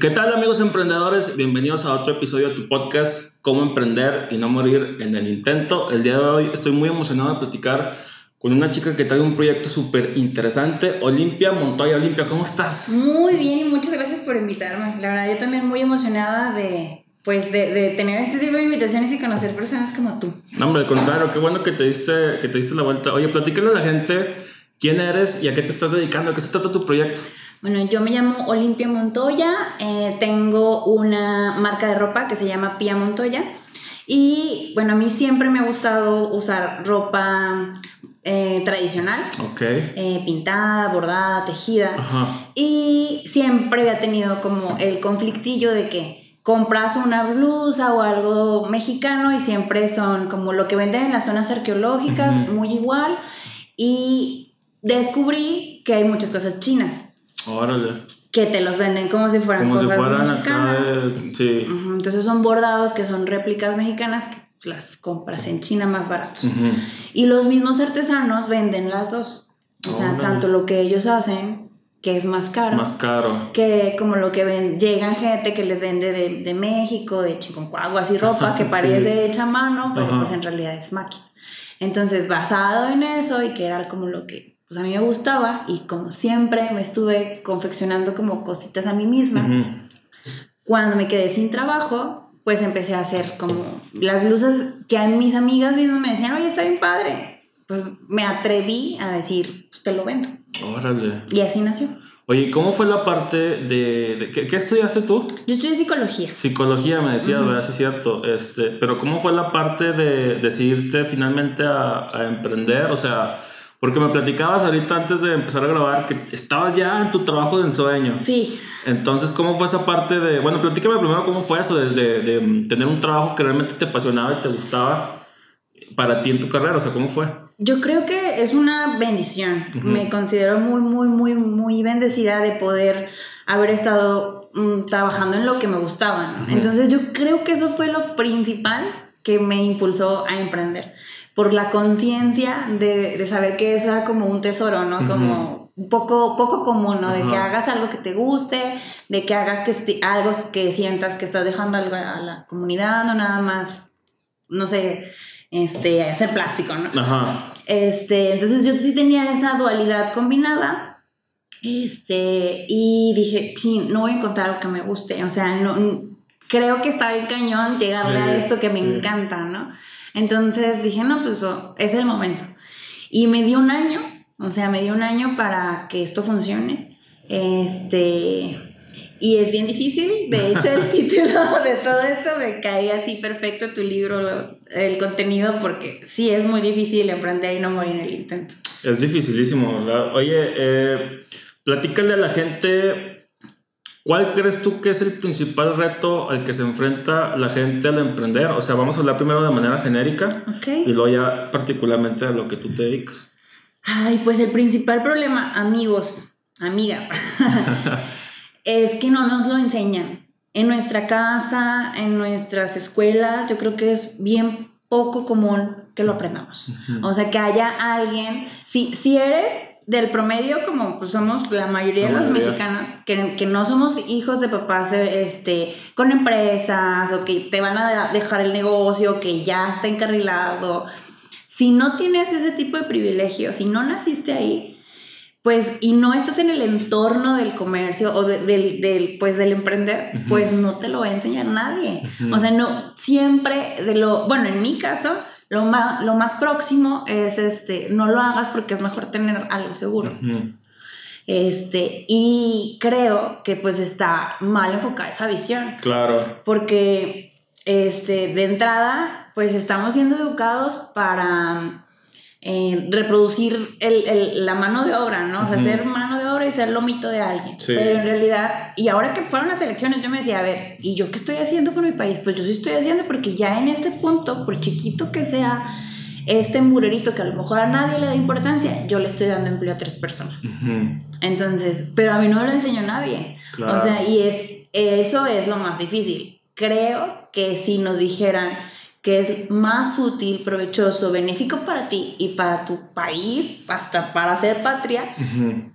¿Qué tal amigos emprendedores? Bienvenidos a otro episodio de tu podcast, Cómo emprender y no morir en el intento. El día de hoy estoy muy emocionado de platicar con una chica que trae un proyecto súper interesante, Olimpia Montoya. Olimpia, ¿cómo estás? Muy bien y muchas gracias por invitarme. La verdad, yo también muy emocionada de, pues, de, de tener este tipo de invitaciones y conocer personas como tú. No, hombre, al contrario, qué bueno que te diste, que te diste la vuelta. Oye, platícale a la gente quién eres y a qué te estás dedicando, a qué se trata tu proyecto. Bueno, yo me llamo Olimpia Montoya, eh, tengo una marca de ropa que se llama Pia Montoya. Y bueno, a mí siempre me ha gustado usar ropa eh, tradicional, eh, pintada, bordada, tejida. Ajá. y siempre había tenido como el conflictillo de que compras una blusa o algo mexicano y siempre son como lo que venden en las zonas arqueológicas, muy igual. Y descubrí que hay muchas cosas chinas Órale. que te los venden como si fueran Como si cosas fueran acá mexicanas. de... Sí. Ujú, Entonces son bordados que son réplicas mexicanas que las compras en China más baratos. Ujú. Y los mismos artesanos venden las dos. O sea, Órale. tanto lo que ellos hacen, que es más caro, Más caro. que como lo que ven, llegan gente que les vende de, de México, de Chiconcuagua, así ropa que Sí. parece hecha a mano, pero Ajá. pues en realidad es máquina. Entonces, basado en eso y que era como lo que pues a mí me gustaba y como siempre me estuve confeccionando como cositas a mí misma, Ujú. cuando me quedé sin trabajo, pues empecé a hacer como las blusas que a mis amigas mismas me decían, oye, está bien padre. Pues me atreví a decir, pues te lo vendo. Órale. Y así nació. Oye, ¿y ¿cómo fue la parte de... de- ¿qué, qué estudiaste tú? Yo estudié psicología. Psicología, me decías, Ujú. ¿verdad? Sí, es cierto. Este, pero ¿cómo fue la parte de decidirte finalmente a, a emprender? O sea, porque me platicabas ahorita antes de empezar a grabar que estabas ya en tu trabajo de ensueño. Sí, Entonces, ¿cómo fue esa parte de... Bueno, platícame primero cómo fue eso de, de- de tener un trabajo que realmente te apasionaba y te gustaba para ti en tu carrera. O sea, ¿cómo fue? Yo creo que es una bendición. Ujú. Me considero muy, muy, muy, muy bendecida de poder haber estado mm, trabajando en lo que me gustaba. ¿no? Ujú. Entonces yo creo que eso fue lo principal que me impulsó a emprender. Por la conciencia de, de saber que eso era como un tesoro, ¿no? Como un poco, poco común, ¿no? De que hagas algo que te guste, de que hagas que algo que sientas que estás dejando algo a la comunidad, no nada más, no sé, este, hacer plástico, ¿no? Ajá. Este, entonces yo sí tenía esa dualidad combinada. Este, y dije, chin, no voy a encontrar algo que me guste. O sea, no, creo que está bien cañón llegarle Sí, a esto que me sí. encanta, ¿no? Entonces dije, no, pues oh, es el momento. Y me dio un año, o sea, me dio un año para que esto funcione. Este, y es bien difícil. De hecho, el título de todo esto me cae así perfecto tu libro, el contenido, porque sí es muy difícil emprender y no morir en el intento. Es dificilísimo, ¿verdad? Oye, eh, platícale a la gente, ¿cuál crees tú que es el principal reto al que se enfrenta la gente al emprender? O sea, vamos a hablar primero de manera genérica y ¿Ok? luego ya particularmente a lo que tú te dedicas. Ay, pues el principal problema, amigos, amigas, es que no nos lo enseñan. En nuestra casa, en nuestras escuelas, yo creo que es bien poco común que lo aprendamos. O sea, que haya alguien, si, si eres del promedio, como pues, somos la mayoría de los mayoría. mexicanos, que, que no somos hijos de papás este, con empresas o que te van a dejar el negocio, que ya está encarrilado. Si no tienes ese tipo de privilegio, si no naciste ahí, pues, y no estás en el entorno del comercio o de- del, del, pues, del emprender, pues no te lo va a enseñar nadie. O sea, no, siempre de lo, bueno, en mi caso, lo más, lo más próximo es, este, no lo hagas porque es mejor tener algo seguro. Este, y creo que pues está mal enfocada esa visión, Claro. porque, este, de entrada, pues estamos siendo educados para eh, reproducir el- el- la mano de obra, ¿no? O sea, ser mano de obra y ser lomito de alguien. Sí. Pero en realidad, y ahora que fueron las elecciones, yo me decía, a ver, ¿y yo qué estoy haciendo por mi país? Pues yo sí estoy haciendo porque ya en este punto, por chiquito que sea este murerito que a lo mejor a nadie le da importancia, yo le estoy dando empleo a tres personas. Entonces, pero a mí no me lo enseñó nadie. Claro. O sea, y es, eso es lo más difícil. Creo que si nos dijeran que es más útil, provechoso, benéfico para ti y para tu país, hasta para ser patria,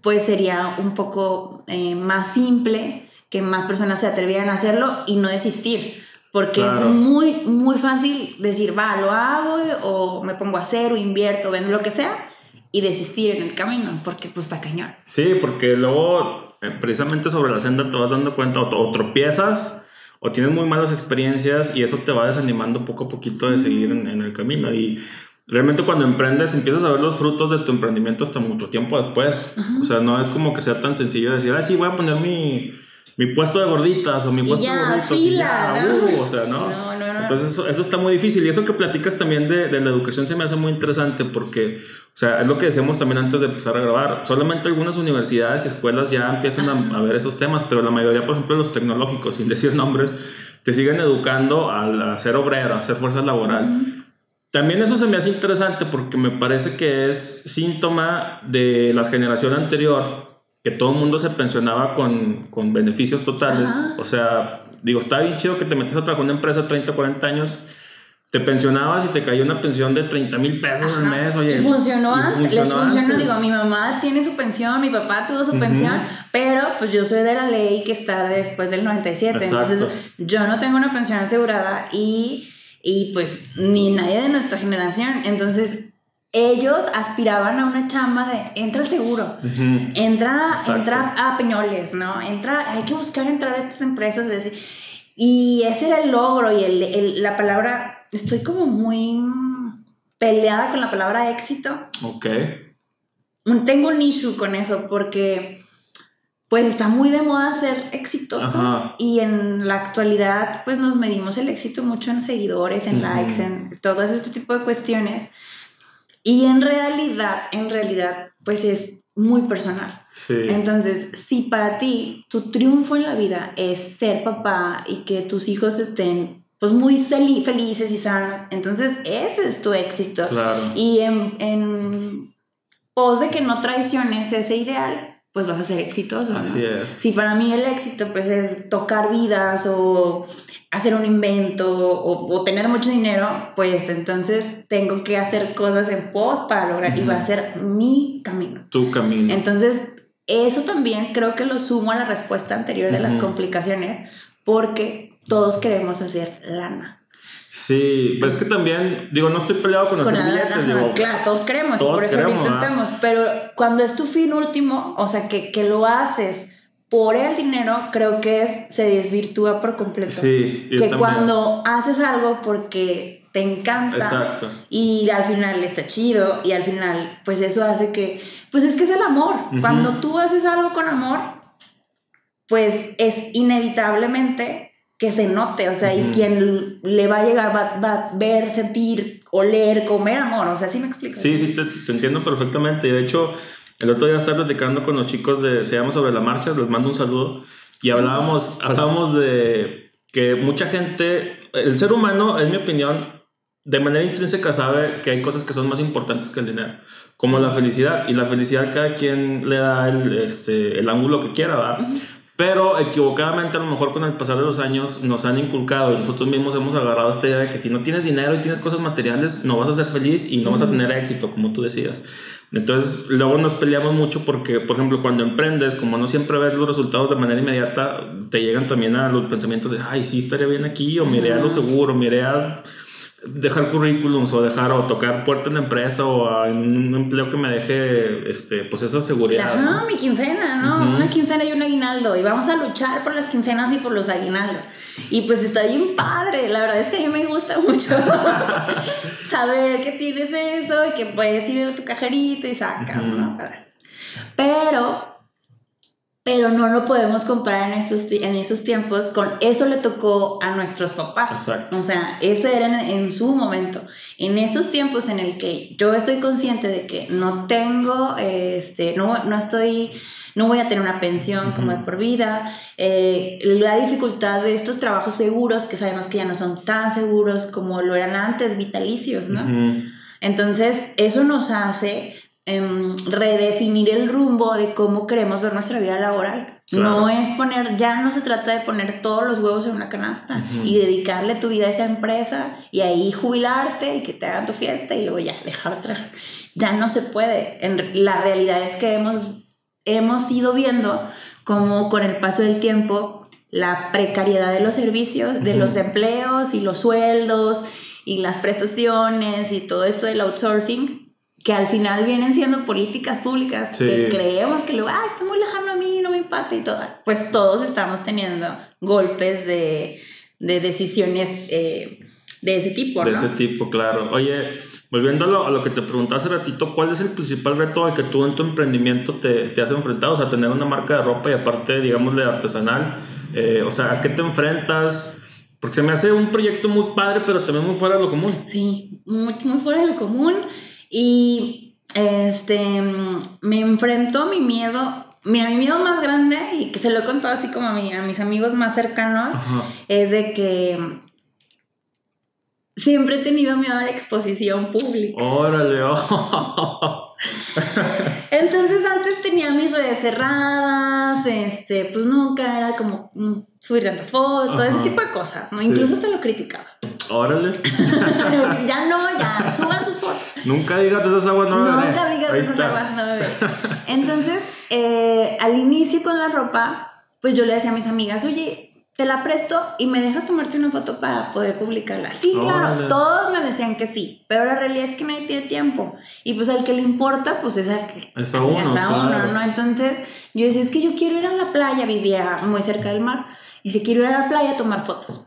pues sería un poco eh, más simple que más personas se atrevieran a hacerlo y no desistir. Porque es muy, muy fácil decir, va, lo hago o me pongo a hacer o invierto, vendo lo que sea y desistir en el camino, porque pues está cañón. Sí, porque luego, eh, precisamente sobre la senda te vas dando cuenta o, o tropiezas o tienes muy malas experiencias y eso te va desanimando poco a poquito de seguir en, en el camino. Y realmente cuando emprendes empiezas a ver los frutos de tu emprendimiento hasta mucho tiempo después. O sea, no es como que sea tan sencillo decir, ah, sí, voy a poner mi, mi puesto de gorditas o mi Y puesto ya, de gorditos y fila, ya, ¿no? uh, o sea, no, no. Entonces eso, eso está muy difícil y eso que platicas también de, de la educación se me hace muy interesante porque, o sea, es lo que decíamos también antes de empezar a grabar, solamente algunas universidades y escuelas ya empiezan a, a ver esos temas, pero la mayoría, por ejemplo, los tecnológicos, sin decir nombres, te siguen educando a, a ser obrero, a ser fuerza laboral. Ujú. También eso se me hace interesante porque me parece que es síntoma de la generación anterior, que todo el mundo se pensionaba con, con beneficios totales. Ajá. O sea, digo, está bien chido que te metes a trabajar en una empresa 30, 40 años, te pensionabas y te caía una pensión de 30 mil pesos al mes. Oye, y funcionó y antes, les funcionó, antes. digo, mi mamá tiene su pensión, mi papá tuvo su Ujú. pensión, pero pues yo soy de la ley que está después del 97, Exacto. entonces yo no tengo una pensión asegurada y, y pues ni nadie de nuestra generación, entonces ellos aspiraban a una chamba de entra al seguro. Ujú. Entra, Exacto. entra a Peñoles, ¿no? Entra, hay que buscar entrar a estas empresas. de ese- y ese era el logro y el, el- la palabra, estoy como muy peleada con la palabra éxito. Ok. Tengo un issue con eso porque pues está muy de moda ser exitoso Ajá. y en la actualidad pues nos medimos el éxito mucho en seguidores, en Ujú. likes, en todo este tipo de cuestiones. Y en realidad, en realidad pues es muy personal. Sí. Entonces, si para ti tu triunfo en la vida es ser papá y que tus hijos estén pues muy felices y sanos, entonces ese es tu éxito. Claro. Y en, en pos de que no traiciones ese ideal, pues vas a ser exitoso. ¿no? Así es. Si para mí el éxito pues es tocar vidas o hacer un invento o, o tener mucho dinero, pues entonces tengo que hacer cosas en pos para lograr y va a ser mi camino. Tu camino. Entonces, eso también creo que lo sumo a la respuesta anterior de las complicaciones, porque todos queremos hacer lana. Sí, pues es que también, digo, no estoy peleado con hacer Con la billetes, lana, digo, claro, todos queremos todos y por eso queremos, lo intentamos, pero cuando es tu fin último, o sea, que, que lo haces por el dinero, creo que es, se desvirtúa por completo. sí, yo que también. cuando haces algo porque te encanta Exacto. y al final está chido y al final pues eso hace que pues es que es el amor Ujú. cuando tú haces algo con amor pues es inevitablemente que se note o sea y Ujú. quien le va a llegar va, va a ver sentir oler comer amor o sea ¿sí me explico? Sí, sí, te, te entiendo perfectamente. Y de hecho, el otro día estaba platicando con los chicos de Se llama Sobre la Marcha, les mando un saludo, y hablábamos, hablábamos de que mucha gente, el ser humano, en mi opinión, de manera intrínseca sabe que hay cosas que son más importantes que el dinero, como la felicidad. Y la felicidad cada quien le da el, este, el ángulo que quiera, ¿verdad? Ujú. Pero equivocadamente a lo mejor con el pasar de los años nos han inculcado y nosotros mismos hemos agarrado esta idea de que si no tienes dinero y tienes cosas materiales no vas a ser feliz y no vas a tener éxito como tú decías. Entonces luego nos peleamos mucho porque por ejemplo cuando emprendes como no siempre ves los resultados de manera inmediata te llegan también a los pensamientos de ay sí estaría bien aquí o miré a lo seguro, miré a dejar currículums o dejar o tocar puerta en la empresa o a- en un empleo que me deje este pues esa seguridad. Ajá, ¿no? mi quincena, ¿no? Ujú. Una quincena y un aguinaldo. Y vamos a luchar por las quincenas y por los aguinaldos. Y pues está bien padre. La verdad es que a mí me gusta mucho saber que tienes eso y que puedes ir a tu cajerito y sacas, Ujú. ¿no? Pero, pero no lo podemos comparar en estos, en estos tiempos con eso le tocó a nuestros papás. Exacto. O sea, ese era en, en su momento. En estos tiempos en el que yo estoy consciente de que no tengo, este, no, no estoy, no voy a tener una pensión como de por vida, eh, la dificultad de estos trabajos seguros, que sabemos que ya no son tan seguros como lo eran antes, vitalicios, ¿no? Ujú. Entonces, eso nos hace em, redefinir el rumbo de cómo queremos ver nuestra vida laboral. Claro. No es poner, ya no se trata de poner todos los huevos en una canasta y dedicarle tu vida a esa empresa y ahí jubilarte y que te hagan tu fiesta y luego ya dejar de trabajar. Ya no se puede. En, la realidad es que hemos, hemos ido viendo cómo con el paso del tiempo la precariedad de los servicios, de los empleos y los sueldos y las prestaciones y todo esto del outsourcing, que al final vienen siendo políticas públicas que creemos que luego, ah, está muy lejano a mí, no me impacta y todo. Pues todos estamos teniendo golpes de, de decisiones eh, de ese tipo, De ese tipo, claro. Oye, volviendo a lo, que te preguntaba hace ratito, ¿cuál es el principal reto al que tú en tu emprendimiento te, te has enfrentado? O sea, tener una marca de ropa y aparte, digámosle, artesanal. Eh, o sea, ¿a qué te enfrentas? Porque se me hace un proyecto muy padre, pero también muy fuera de lo común. Sí, muy, muy fuera de lo común. Y este, me enfrentó mi miedo Mira, mi miedo más grande, y que se lo he contado así como a, a mis amigos más cercanos, es de que siempre he tenido miedo a la exposición pública. Órale, oh. Entonces antes tenía mis redes cerradas, este, pues nunca era como mm, subir tanta foto, todo ese tipo de cosas, ¿no? Incluso te lo criticaba. Órale. ya no, ya, suban sus fotos. Nunca digas de esas aguas no Nunca digas de esas aguas no Entonces, eh, al inicio con la ropa, pues yo le decía a mis amigas, oye, te la presto y me dejas tomarte una foto para poder publicarla. Sí, claro, todos me decían que sí, pero la realidad es que nadie tiene tiempo. Y pues al que le importa, pues es al que... Es a uno, es a uno, ¿no? Entonces yo decía, es que yo quiero ir a la playa, vivía muy cerca del mar, y si quiero ir a la playa a tomar fotos.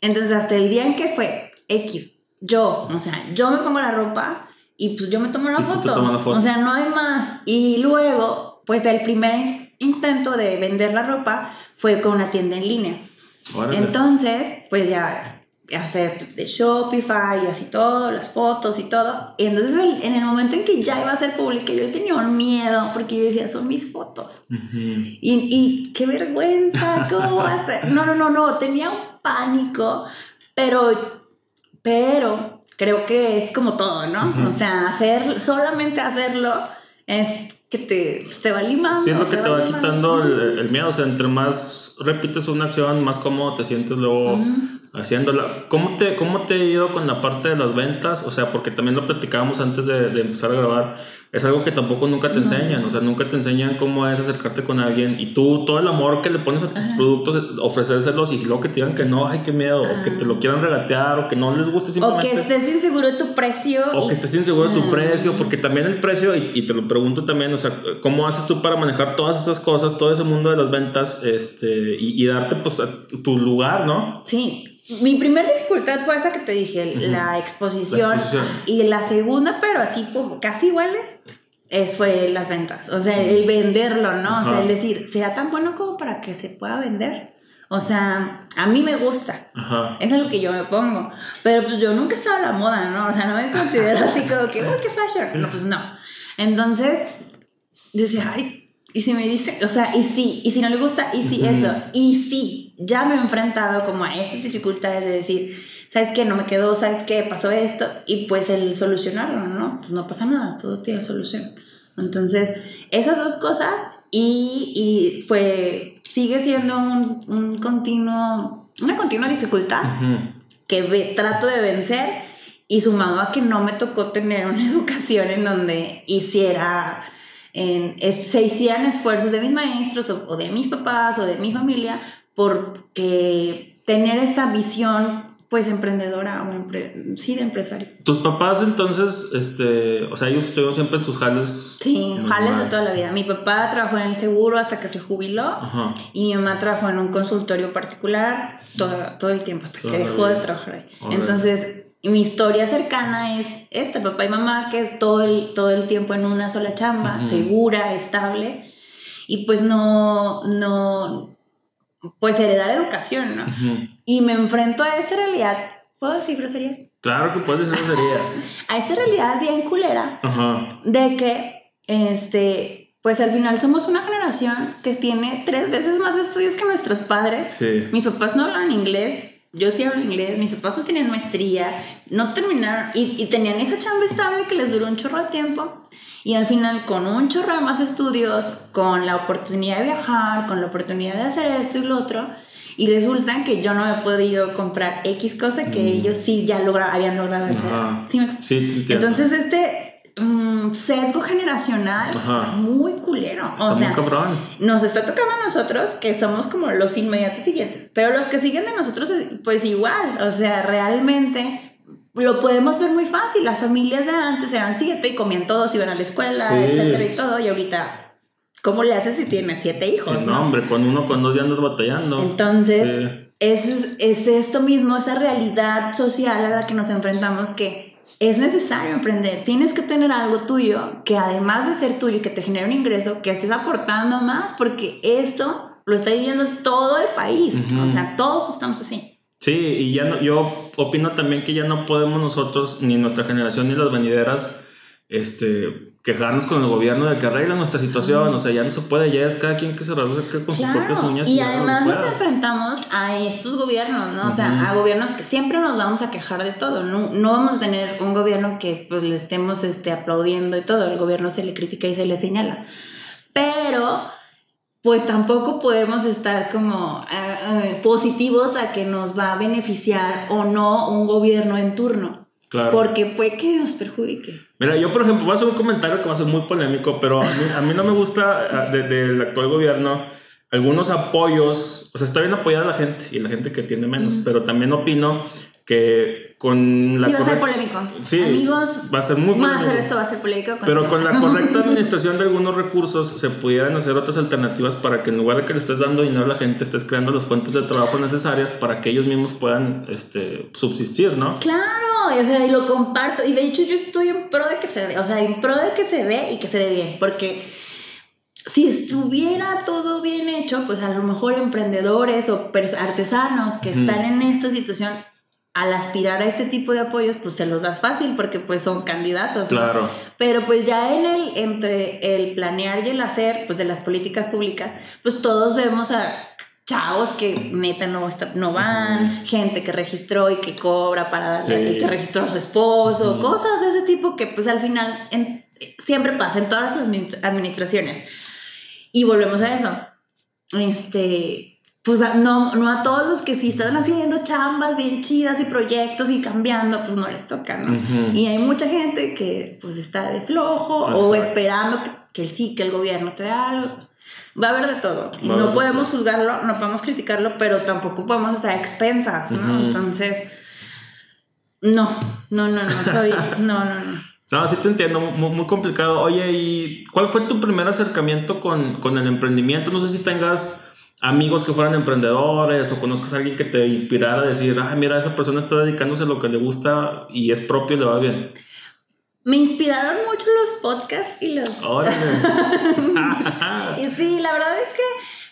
Entonces hasta el día en que fue X, yo, o sea, yo me pongo la ropa y pues yo me tomo la, foto. la foto. O sea, no hay más. Y luego, pues el primer intento de vender la ropa fue con una tienda en línea. Entonces, pues ya hacer de Shopify y así todo, las fotos y todo. Y entonces en el momento en que ya iba a ser pública, yo tenía un miedo porque yo decía, son mis fotos. y, y, qué vergüenza, ¿cómo va a ser? No, no, no, no, tenía un pánico, pero, pero creo que es como todo, ¿no? O sea, hacer, solamente hacerlo es que te, pues, te va limando. Sí, es lo que te, va, quitando el, miedo. O sea, entre más repites una acción, más cómodo te sientes luego haciéndola. ¿Cómo te, ¿Cómo te ha ido con la parte de las ventas? O sea, porque también lo platicábamos antes de, de empezar a grabar es algo que tampoco nunca te enseñan, o sea, nunca te enseñan cómo es acercarte con alguien y tú todo el amor que le pones a tus productos, ofrecérselos y luego que te digan que no, ay, qué miedo, o que te lo quieran regatear, o que no les guste simplemente. O que estés inseguro de tu precio. O que estés inseguro de tu precio, porque también el precio, y, te lo pregunto también, o sea, ¿cómo haces tú para manejar todas esas cosas, todo ese mundo de las ventas, este, y, y darte pues tu lugar, ¿no? Sí, mi primera dificultad fue esa que te dije, la, exposición, Y la segunda, pero así como casi iguales, es, fue las ventas. O sea, el venderlo, ¿no? O sea, el decir, ¿será tan bueno como para que se pueda vender? O sea, a mí me gusta. Ajá. Eso es lo que yo me pongo. Pero pues yo nunca he estado a la moda, ¿no? O sea, no me considero así como que, uy, qué fashion. No, pues no. Entonces, decía, ay, y si me dice, o sea, y sí, y si no le gusta, y sí, eso, y sí, ya me he enfrentado como a esas dificultades de decir, ¿sabes qué? No me quedó, ¿sabes qué? Pasó esto, y pues el solucionarlo, ¿no? Pues no pasa nada, todo tiene solución. Entonces, esas dos cosas, y, y fue, sigue siendo un, un, continuo, una continua dificultad que trato de vencer, y sumado a que no me tocó tener una educación en donde hiciera en, se hicieran esfuerzos de mis maestros o, de mis papás o de mi familia porque tener esta visión pues emprendedora o sí de empresario. ¿Tus papás entonces, este, o sea, ellos estuvieron siempre en sus jales? Sí, jales de toda la vida. Mi papá trabajó en el seguro hasta que se jubiló y mi mamá trabajó en un consultorio particular todo, todo el tiempo hasta que dejó de trabajar ahí. Entonces, mi historia cercana es esta, papá y mamá, que todo el, todo el tiempo en una sola chamba, segura, estable, y pues no, no, pues heredar educación, ¿no? Y me enfrento a esta realidad, ¿puedo decir groserías? Claro que puedes decir groserías. a esta realidad bien culera de que, este, pues al final somos una generación que tiene tres veces más estudios que nuestros padres. Sí. Mis papás no hablan inglés, yo sí hablo inglés, mis papás no tenían maestría, no terminaron y, tenían esa chamba estable que les duró un chorro de tiempo. Y al final, con un chorro de más estudios, con la oportunidad de viajar, con la oportunidad de hacer esto y lo otro, y resulta que yo no he podido comprar X cosa que mm. ellos sí ya logra, habían logrado hacer. ¿Sí, sí Entonces, este, mm, sesgo generacional Ajá. muy culero. Está o sea, cabrón. nos está tocando a nosotros que somos como los inmediatos siguientes, pero los que siguen de nosotros, pues igual, o sea, realmente lo podemos ver muy fácil. Las familias de antes eran siete y comían todos, iban a la escuela, Sí. etcétera y todo, y ahorita, ¿cómo le haces si tienes siete hijos? Sí, no? no, hombre, con uno, con dos ya andas batallando. Entonces, Sí. es, es esto mismo, esa realidad social a la que nos enfrentamos que es necesario emprender. Tienes que tener algo tuyo que además de ser tuyo y que te genere un ingreso, que estés aportando más, porque esto lo está viviendo todo el país. O sea, todos estamos así. Sí, y ya no, yo opino también que ya no podemos nosotros, ni nuestra generación, ni las venideras, este, quejarnos con el gobierno de que arregla nuestra situación. O sea, ya no se puede, ya es cada quien que se rasca con sus propias uñas. Y además nos enfrentamos a estos gobiernos, ¿no? O sea, a gobiernos que siempre nos vamos a quejar de todo. No, no vamos a tener un gobierno que pues le estemos este, aplaudiendo y todo. El gobierno se le critica y se le señala. Pero pues tampoco podemos estar como ah, ah, positivos a que nos va a beneficiar o no un gobierno en turno. Claro. Porque puede que nos perjudique. Mira, yo por ejemplo voy a hacer un comentario que va a ser muy polémico, pero a mí, a mí no me gusta ah, de- del actual gobierno algunos apoyos, o sea, está bien apoyar a la gente y la gente que tiene menos, pero también opino que con la sí, va a ser polémico. Sí, Amigos, va a ser muy va a polémico. esto, va a ser polémico. Pero con la correcta administración de algunos recursos se pudieran hacer otras alternativas para que en lugar de que le estés dando dinero a la gente, estés creando las fuentes de trabajo necesarias para que ellos mismos puedan este, subsistir, ¿no? Claro, o sea, y lo comparto. Y de hecho yo estoy en pro de que se dé, o sea, en pro de que se dé y que se dé bien. Porque si estuviera todo bien hecho, pues a lo mejor emprendedores o artesanos que Ujú. están en esta situación, al aspirar a este tipo de apoyos, pues se los das fácil porque pues son candidatos. ¿no? Claro. Pero pues ya en el, entre el planear y el hacer, pues de las políticas públicas, pues todos vemos a chavos que neta no, está- no van, gente que registró y que cobra para darle, Sí. y que registró a su esposo, cosas de ese tipo que pues al final en- siempre pasa en todas las admin- administraciones. Y volvemos a eso. Este, pues no, no a todos los que sí están haciendo chambas bien chidas y proyectos y cambiando, pues no les toca, ¿no? Ujú. Y hay mucha gente que pues está de flojo o esperando que, que sí, que el gobierno te dé algo. pues, va a haber de todo. Y no de podemos todo. juzgarlo, no podemos criticarlo, pero tampoco podemos estar a expensas, ¿no? Ujú. Entonces, no, no, no, no, soy, no, no, no. No, sí te entiendo, muy, muy complicado. Oye, ¿y cuál fue tu primer acercamiento con, con el emprendimiento? No sé si tengas amigos que fueran emprendedores o conozcas a alguien que te inspirara a decir, ah, mira, esa persona está dedicándose a lo que le gusta y es propio y le va bien. Me inspiraron mucho los podcasts y los... Y sí, la verdad es que,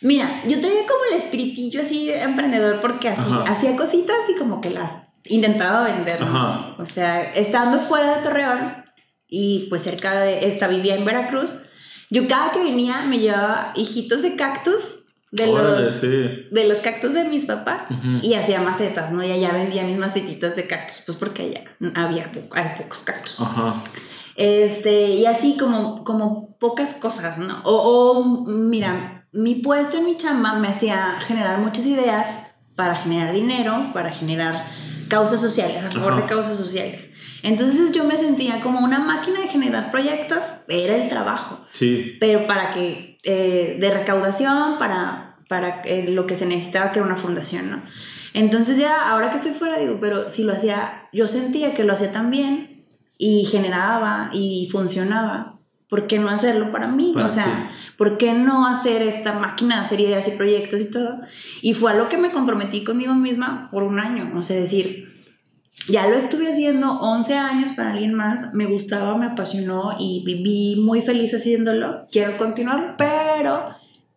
mira, yo traía como el espiritillo así de emprendedor porque así, Ajá. hacía cositas y como que las intentaba vender. O sea, estando fuera de Torreón y pues cerca de esta, vivía en Veracruz, yo cada que venía me llevaba hijitos de cactus de Órale, los... sí. De los cactus de mis papás y hacía macetas, ¿no? Y allá vendía mis macetitas de cactus, pues porque allá había hay pocos cactus. Ajá. Este, y así como, como pocas cosas, ¿no? O, o, mira, mi puesto en mi chamba me hacía generar muchas ideas para generar dinero, para generar causas sociales, a favor Ajá. de causas sociales. Entonces yo me sentía como una máquina de generar proyectos, era el trabajo, Sí. pero para que, eh, de recaudación, para, para eh, lo que se necesitaba, que era una fundación, ¿no? Entonces ya, ahora que estoy fuera, digo, pero si lo hacía, yo sentía que lo hacía tan bien y generaba y funcionaba, ¿por qué no hacerlo para mí? Para o sea, ¿por qué no hacer esta máquina de hacer ideas y proyectos y todo? Y fue a lo que me comprometí conmigo misma por un año, o sea, decir, ya lo estuve haciendo 11 años para alguien más, me gustaba, me apasionó y viví muy feliz haciéndolo, quiero continuar, pero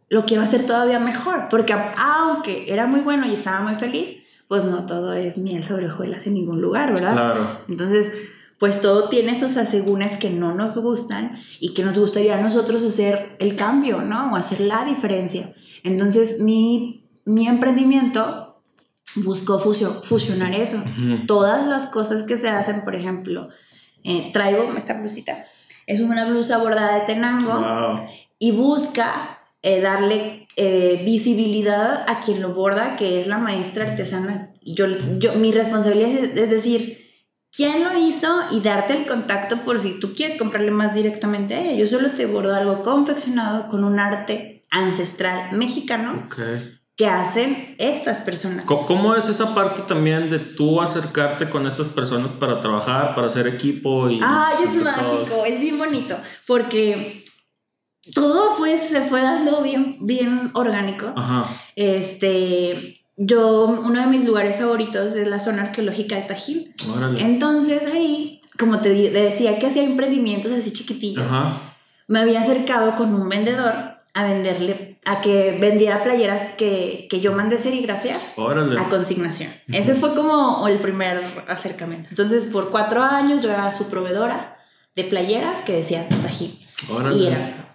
lo quiero hacer todavía mejor, porque aunque era muy bueno y estaba muy feliz, pues no todo es miel sobre hojuelas en ningún lugar, ¿verdad? Claro. Entonces, pues todo tiene esos asegúnes que no nos gustan y que nos gustaría a nosotros hacer el cambio, ¿no? O hacer la diferencia. Entonces, mi, mi emprendimiento buscó fusio- fusionar eso. Todas las cosas que se hacen, por ejemplo, eh, traigo esta blusita. Es una blusa bordada de tenango Wow. y busca eh, darle eh, visibilidad a quien lo borda, que es la maestra artesana. Yo, yo, mi responsabilidad es, es decir, quién lo hizo y darte el contacto por si tú quieres comprarle más directamente a ella. Yo solo te bordo algo confeccionado con un arte ancestral mexicano. Que hacen estas personas. ¿Cómo es esa parte también de tú acercarte con estas personas para trabajar, para hacer equipo y... Ay, es mágico, todos? es bien bonito, porque todo fue, se fue dando bien, bien orgánico. Ajá. Este, yo, uno de mis lugares favoritos es la zona arqueológica de Tajín. Órale. Entonces ahí, como te decía que hacía emprendimientos así chiquitillos, Ajá. me había acercado con un vendedor a venderle, a que vendiera playeras que, que yo mandé serigrafiar Órale. a consignación. Ese fue como el primer acercamiento. Entonces, por cuatro años yo era su proveedora de playeras que decían. Órale. Y era.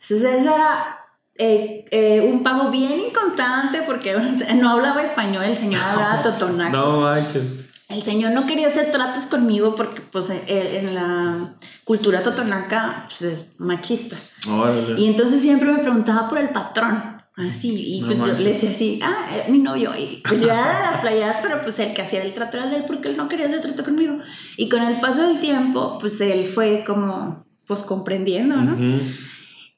Entonces, ese era eh, eh, un pago bien inconstante porque o sea, no hablaba español, el señor hablaba totonaco. No manches. El señor no quería hacer tratos conmigo porque, pues, eh, en la cultura totonaca, pues, es machista. Órale. Y entonces siempre me preguntaba por el patrón. Así, y No pues yo le decía así, ah, eh, mi novio, y pues yo era de las playeras, pero pues el que hacía el trato era de él porque él no quería hacer trato conmigo. Y con el paso del tiempo, pues él fue como, pues comprendiendo, ¿no?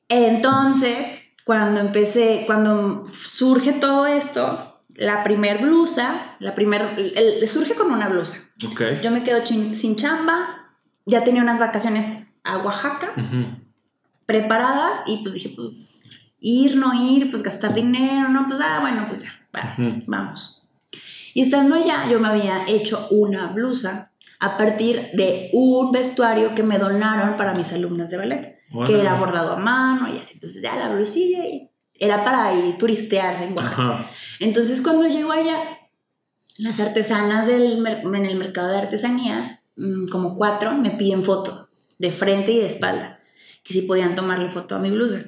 Entonces, cuando empecé, cuando surge todo esto, la primer blusa, la primer, el- surge con una blusa. Yo me quedo chin- sin chamba, ya tenía unas vacaciones a Oaxaca preparadas y pues dije, pues ir, no ir, pues gastar dinero, no, pues ah, bueno, pues ya, va, vamos. Y estando allá, yo me había hecho una blusa a partir de un vestuario que me donaron para mis alumnas de ballet que era bordado a mano y así. Entonces ya la blusilla y era para ir turistear en Oaxaca. Ajá. Entonces cuando llego allá, las artesanas del en el mercado de artesanías, mm, como cuatro, me piden foto de frente y de espalda, que si podían tomarle foto a mi blusa.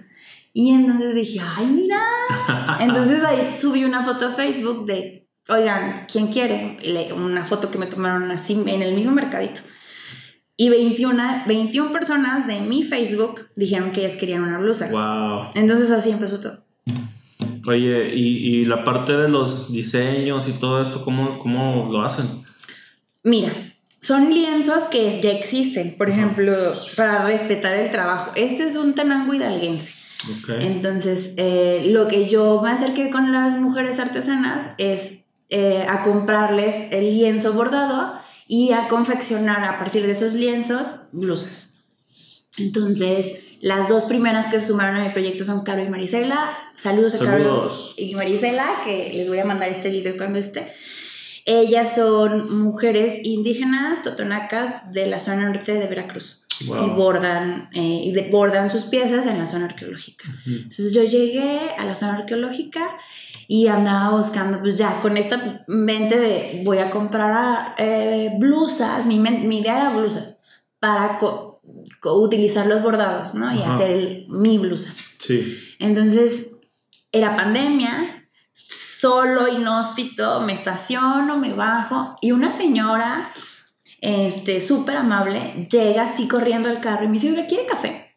Y entonces dije, ay, mira. Entonces ahí subí una foto a Facebook de, oigan, ¿quién quiere? Una foto que me tomaron así en el mismo mercadito. Y 21, 21 personas de mi Facebook dijeron que ellas querían una blusa. Wow. Entonces así empezó todo. Oye, y, y la parte de los diseños y todo esto, ¿cómo, cómo lo hacen? Mira, son lienzos que ya existen, por ejemplo, para respetar el trabajo. Este es un tenango hidalguense. Ok. Entonces, eh, lo que yo me acerqué con las mujeres artesanas es eh, a comprarles el lienzo bordado y a confeccionar a partir de esos lienzos blusas. Entonces, las dos primeras que se sumaron a mi proyecto son Caro y Marisela. Saludos a. Caro y Marisela, que les voy a mandar este video cuando esté. Ellas son mujeres indígenas totonacas de la zona norte de Veracruz Wow. y bordan, eh, y de- bordan sus piezas en la zona arqueológica. Ujú. Entonces yo llegué a la zona arqueológica y andaba buscando, pues ya con esta mente de voy a comprar eh, blusas, mi, mi idea era blusas, para co- co- utilizar los bordados, ¿no? Y Ajá. hacer el- mi blusa. Sí. Entonces era pandemia, solo, inhóspito, me estaciono, me bajo y una señora, este, súper amable, llega así corriendo al carro y me dice, ¿quiere café?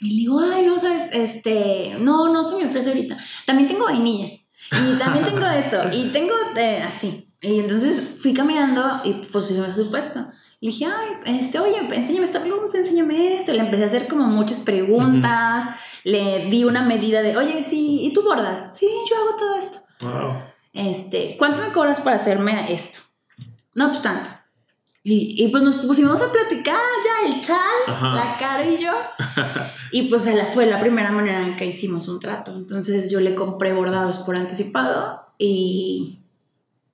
Y le digo, ay, no, sabes, este, no, no se me ofrece ahorita. También tengo vainilla y también tengo esto y tengo eh, así. Y entonces fui caminando y pues por supuesto. Le dije, ay, este, oye, enséñame esta blusa, enséñame esto. Y le empecé a hacer como muchas preguntas. Le di una medida de, oye, sí, ¿y tú bordas? Sí, yo hago todo esto. Wow. Este, ¿cuánto me cobras para hacerme esto? No, pues tanto. Y, y pues nos pusimos a platicar ya, el chal, Ajá. la cara y yo. Y pues la- fue la primera manera en que hicimos un trato. Entonces yo le compré bordados por anticipado y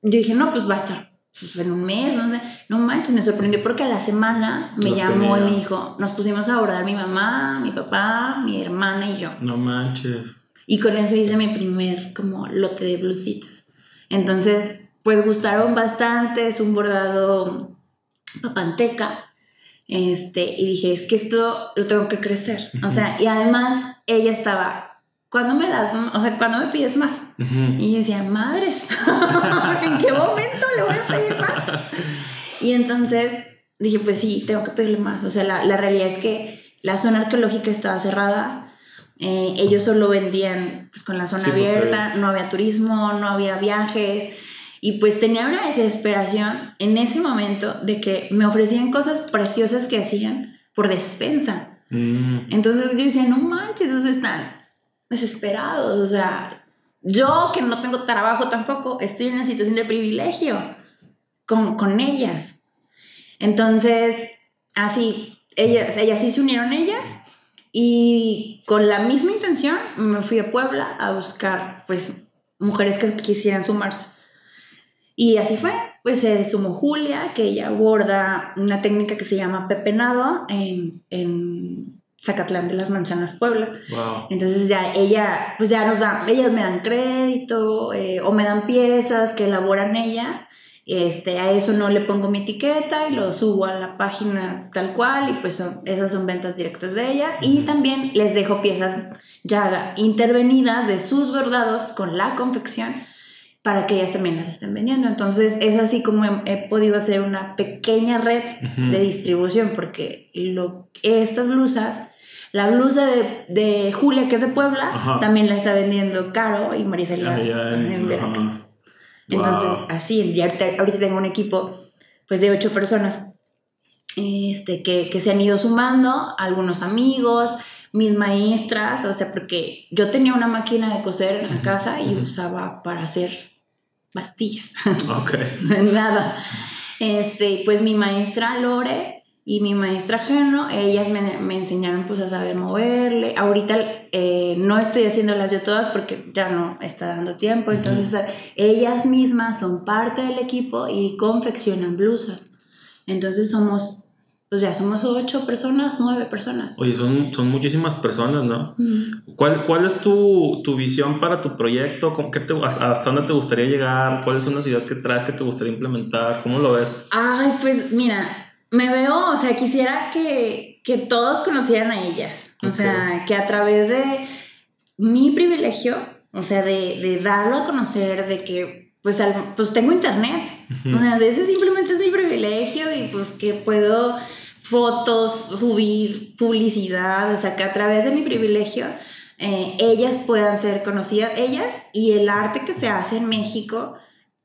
yo dije, no, pues va a estar pues, en un mes, no sé. No manches, me sorprendió porque a la semana me Los llamó tenía. y me dijo, nos pusimos a bordar mi mamá, mi papá, mi hermana y yo. No manches. Y con eso hice mi primer como lote de blusitas. Entonces, pues gustaron bastante, es un bordado papanteca. Este, y dije, es que esto lo tengo que crecer. O sea, y además ella estaba, ¿cuándo me das? O sea, ¿cuándo me pides más? Y yo decía, madres, ¿en qué momento le voy a pedir más? Y entonces dije, pues sí, tengo que pedirle más. O sea, la, la realidad es que la zona arqueológica estaba cerrada. eh, ellos solo vendían pues, con la zona Sí, pues, abierta, no había turismo, no había viajes. Y pues tenía una desesperación en ese momento de que me ofrecían cosas preciosas que hacían por despensa. Mm. Entonces yo decía, no manches, esos están desesperados. O sea, yo que no tengo trabajo tampoco, estoy en una situación de privilegio con, con ellas. Entonces, así, ellas, ellas sí se unieron ellas y con la misma intención me fui a Puebla a buscar, pues, mujeres que quisieran sumarse. Y así fue, pues se sumó Julia, que ella aborda una técnica que se llama pepenado en, en Zacatlán de las Manzanas, Puebla. Wow. Entonces ya ella, pues ya nos dan, ellas me dan crédito eh, o me dan piezas que elaboran ellas. Este, a eso no le pongo mi etiqueta y lo subo a la página tal cual y pues son, esas son ventas directas de ella. Y también les dejo piezas ya intervenidas de sus bordados con la confección para que ellas también las estén vendiendo. Entonces es así como he, he podido hacer una pequeña red de distribución porque lo, estas blusas, la blusa de, de Julia que es de Puebla, Ajá. también la está vendiendo Caro y Marisela Allá en- Veracruz. Entonces, Wow. así, y ahorita, ahorita tengo un equipo pues de ocho personas este, que, que se han ido sumando, algunos amigos, mis maestras, o sea, porque yo tenía una máquina de coser en la casa y usaba para hacer pastillas, Ok. nada. Este, pues mi maestra Lore y mi maestra Geno, ellas me, me enseñaron pues a saber moverle. Ahorita eh, no estoy haciéndolas yo todas porque ya no está dando tiempo, entonces sea, ellas mismas son parte del equipo y confeccionan blusas. Entonces somos, pues ya somos ocho personas, nueve personas. Oye, son, son muchísimas personas, ¿no? Mm. ¿Cuál, cuál es tu, tu visión para tu proyecto? ¿Cómo- qué te- hasta dónde te gustaría llegar? ¿Cuáles son las ideas que traes que te gustaría implementar? ¿Cómo lo ves? Ay, pues mira, me veo, o sea, quisiera que, que todos conocieran a ellas. O sea, que a través de mi privilegio, o sea, de, de darlo a conocer, de que, pues, al- pues tengo internet. Ujú. O sea, de ese simplemente es mi privilegio y pues que puedo fotos, subir publicidad, o sea, que a través de mi privilegio eh, ellas puedan ser conocidas, ellas y el arte que se hace en México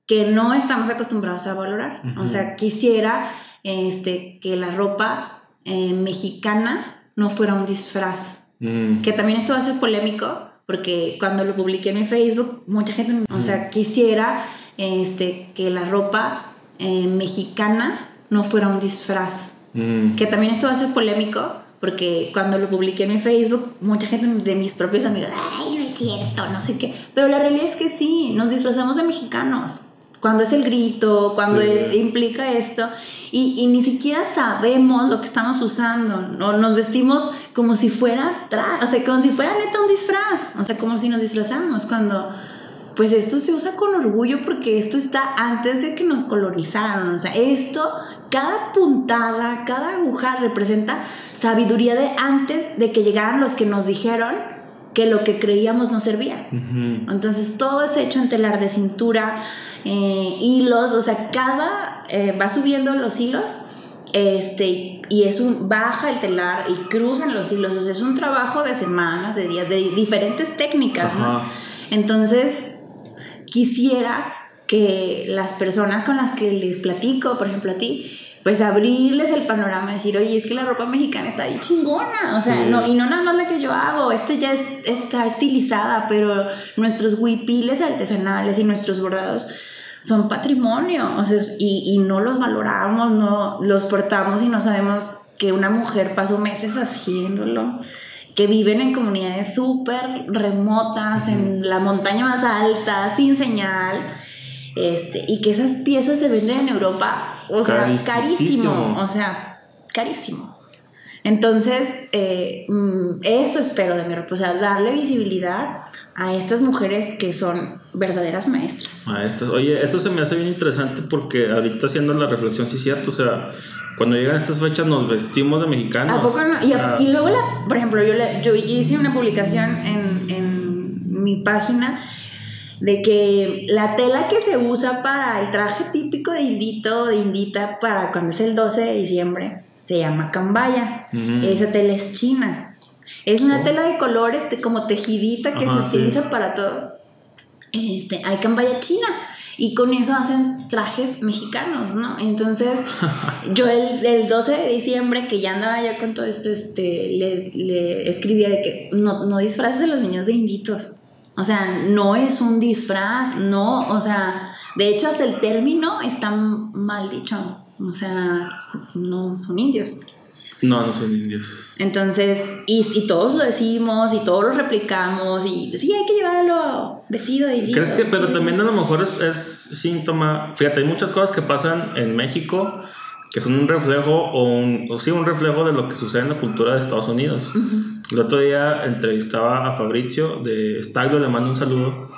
que no estamos acostumbrados a valorar. Ujú. O sea, quisiera este, que la ropa eh, mexicana no fuera un disfraz. Mm. Que también esto va a ser polémico, porque cuando lo publiqué en mi Facebook, mucha gente, o sea, quisiera este, que la ropa eh, mexicana no fuera un disfraz. Mm. Que también esto va a ser polémico, porque cuando lo publiqué en mi Facebook, mucha gente de mis propios amigos, ay, no es cierto, no sé qué. Pero la realidad es que sí, nos disfrazamos de mexicanos. Cuando es el grito, cuando Sí. es, implica esto, y, y ni siquiera sabemos lo que estamos usando, ¿no? nos vestimos como si fuera o sea, como si fuera neta un disfraz, o sea, como si nos disfrazáramos, cuando pues esto se usa con orgullo porque esto está antes de que nos colonizaran, o sea, esto, cada puntada, cada aguja representa sabiduría de antes de que llegaran los que nos dijeron que lo que creíamos no servía. Entonces todo es hecho en telar de cintura, eh, hilos, o sea, cada eh, va subiendo los hilos, este, y es un baja el telar y cruzan los hilos, o sea, es un trabajo de semanas, de días, de diferentes técnicas, ¿no? Entonces, quisiera que las personas con las que les platico, por ejemplo a ti, pues abrirles el panorama, decir, oye, es que la ropa mexicana está bien chingona, o sea, Sí. no, y no nada más la que yo hago, este ya es- está estilizada, pero nuestros huipiles artesanales y nuestros bordados son patrimonio, o sea, y, y no los valoramos, no los portamos y no sabemos que una mujer pasó meses haciéndolo, que viven en comunidades súper remotas, en la montaña más alta, sin señal, este, y que esas piezas se venden en Europa, o sea, Carísimo. carísimo, o sea, carísimo. Entonces, eh, mm, esto espero de mi o sea, darle visibilidad a estas mujeres que son verdaderas maestras. Maestros. Oye, eso se me hace bien interesante porque ahorita haciendo la reflexión, sí es cierto, o sea, cuando llegan estas fechas nos vestimos de mexicanos. ¿A poco no? Y, O sea, y luego, la, por ejemplo, yo, le- yo hice una publicación en, en mi página de que la tela que se usa para el traje típico de indito o de indita para cuando es el 12 de diciembre se llama cambaya. ujú. Esa tela es china. Es una Oh. tela de colores de- como tejidita que Ajá, se sí. utiliza para todo. este, hay cambaya china y con eso hacen trajes mexicanos, ¿no? Entonces, yo el, el 12 de diciembre, que ya andaba ya con todo esto, este, le, le escribía de que no, no disfraces a los niños de inditos. O sea, no es un disfraz, no, o sea, de hecho hasta el término está mal dicho. O sea, no son indios. No, no son indios. Entonces, y, y todos lo decimos y todos lo replicamos y sí, hay que llevarlo vestido de indio. ¿Crees que, pero también a lo mejor es, es síntoma, fíjate, hay muchas cosas que pasan en México que son un reflejo o, un, o sí, un reflejo de lo que sucede en la cultura de Estados Unidos. El otro día entrevistaba a Fabrizio de Staglio, le mando un saludo.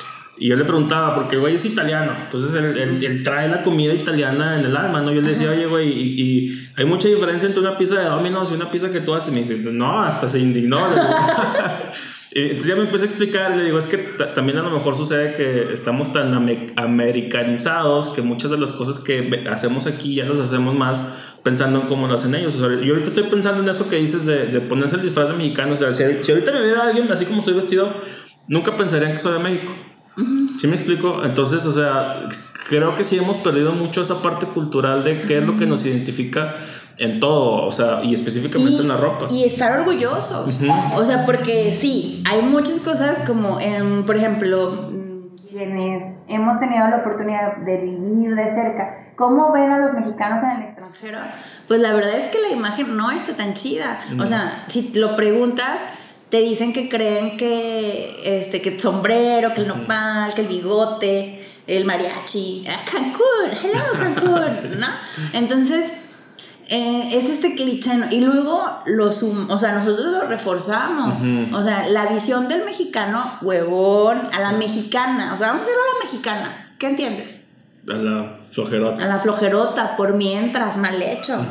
Y yo le preguntaba, porque el güey es italiano, entonces él, él- él trae la comida italiana en el alma, ¿no? Yo le decía, oye, güey, y, y hay mucha diferencia entre una pizza de Domino's y una pizza que tú haces. Y me dice, no, hasta se indignó. Entonces ya me empecé a explicar, le digo, es que ta- también a lo mejor sucede que estamos tan ame- americanizados que muchas de las cosas que hacemos aquí ya las hacemos más pensando en cómo lo hacen ellos. O sea, yo ahorita estoy pensando en eso que dices de, de ponerse el disfraz de mexicano. O sea, si, si ahorita me viera alguien así como estoy vestido, nunca pensarían que soy de México. ¿Sí me explico? Entonces, o sea, creo que sí hemos perdido mucho esa parte cultural de qué es lo que nos identifica en todo, o sea, y específicamente en la ropa. Y estar orgullosos. Ujú. O sea, porque sí, hay muchas cosas como, en, por ejemplo, quienes hemos tenido la oportunidad de vivir de cerca, ¿cómo ven a los mexicanos en el extranjero? Pues la verdad es que la imagen no está tan chida. No. O sea, si lo preguntas, te dicen que creen que, este, que el sombrero, que el nopal, que el bigote, el mariachi, ah, Cancún, hello Cancún, ¿no? Entonces, eh, es este cliché, ¿no? y luego lo sum- o sea, nosotros lo reforzamos. O sea, la visión del mexicano, huevón, a la mexicana. O sea, vamos a hacerlo a la mexicana. ¿Qué entiendes? A la flojerota. A la flojerota, por mientras, mal hecho.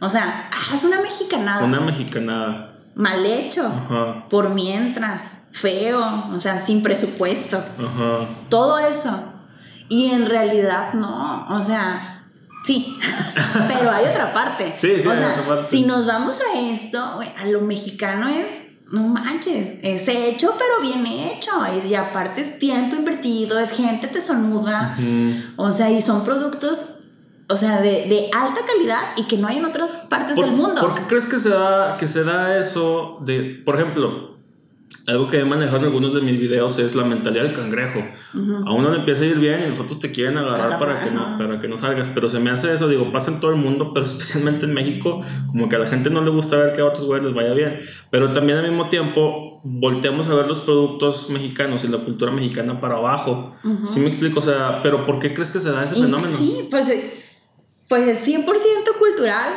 O sea, haz una mexicanada. Una mexicanada. Mal hecho. Ajá. Por mientras. Feo. O sea, sin presupuesto. Ajá. Todo eso. Y en realidad no. O sea, sí. Pero hay otra parte. Sí, sí, o hay sea, otra parte. Si nos vamos a esto, a lo mexicano es. No manches, es hecho pero bien hecho, es, y aparte es tiempo invertido, es gente tesonuda, Ujú. o sea, y son productos, o sea, de, de alta calidad y que no hay en otras partes ¿Por, del mundo. ¿Por qué crees que se da, que se da eso de, por ejemplo, algo que he manejado en algunos de mis videos es la mentalidad del cangrejo. Ujú. A uno le empieza a ir bien y los otros te quieren agarrar Agarrar, para que, no, para que no salgas. Pero se me hace eso, digo, pasa en todo el mundo, pero especialmente en México, como que a la gente no le gusta ver que a otros güeyes les vaya bien. Pero también al mismo tiempo volteamos a ver los productos mexicanos y la cultura mexicana para abajo. Ujú. ¿Sí me explico? O sea, pero ¿por qué crees que se da ese Y fenómeno? Sí, pues, pues es 100% cultural.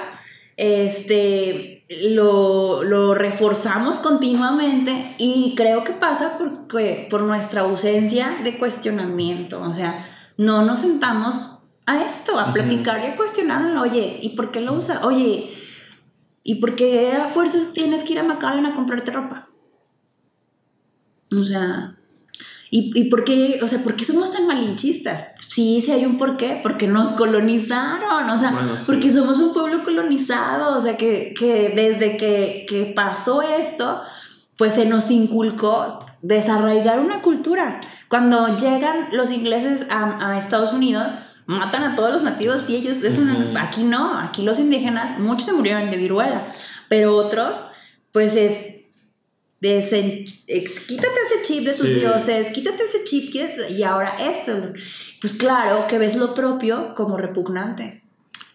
Este, lo, lo reforzamos continuamente y creo que pasa porque, por nuestra ausencia de cuestionamiento. O sea, no nos sentamos a esto, a platicar y a cuestionarlo. Oye, ¿y por qué lo usa? Oye, ¿y por qué a fuerzas tienes que ir a McAllen a comprarte ropa? O sea, ¿Y, ¿Y por qué, o sea, por qué somos tan malinchistas? Sí, sí hay un porqué, porque nos colonizaron, o sea, Bueno, sí. porque somos un pueblo colonizado, o sea, que, que desde que, que pasó esto, pues se nos inculcó desarraigar una cultura. Cuando llegan los ingleses a, a Estados Unidos, matan a todos los nativos y ellos, es aquí no, aquí los indígenas, muchos se murieron de viruela, pero otros, pues es desen- ex- quítate ese chip de sus Sí. dioses, quítate ese chip, quítate- y ahora esto. Pues claro que ves lo propio como repugnante.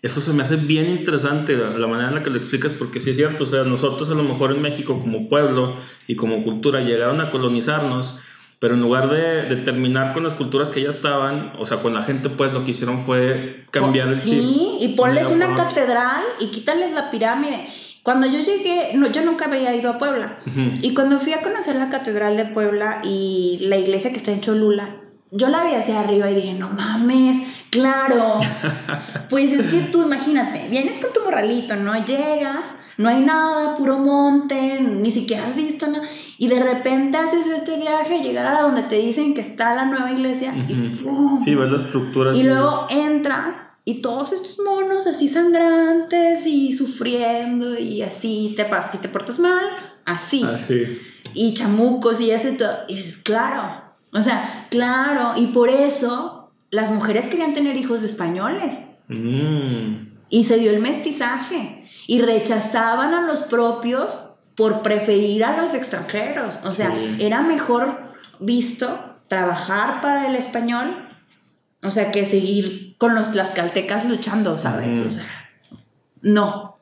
Eso se me hace bien interesante la, la manera en la que lo explicas, porque sí es cierto, o sea, nosotros a lo mejor en México como pueblo y como cultura llegaron a colonizarnos, pero en lugar de, de terminar con las culturas que ya estaban, o sea, con la gente, pues lo que hicieron fue cambiar el chip. Sí, y ponles una catedral y quítales la pirámide. Cuando yo llegué, no, yo nunca había ido a Puebla. Ujú. Y cuando fui a conocer la catedral de Puebla y la iglesia que está en Cholula, yo la vi hacia arriba y dije, no mames, claro. Pues es que tú imagínate, vienes con tu morralito, ¿no? Llegas, no hay nada, puro monte, ni siquiera has visto nada. Y de repente haces este viaje, llegar a donde te dicen que está la nueva iglesia y. ¡fum! Sí, ves la estructura. Y luego entras y todos estos monos así sangrantes y sufriendo y así te pasas. Si te portas mal, así. Así. Y chamucos y eso y todo. Y dices, claro. O sea, claro, y por eso las mujeres querían tener hijos españoles. Mm. Y se dio el mestizaje. Y rechazaban a los propios por preferir a los extranjeros. O sea, Sí. era mejor visto trabajar para el español, o sea, que seguir con los tlaxcaltecas luchando, ¿sabes? O sea, no.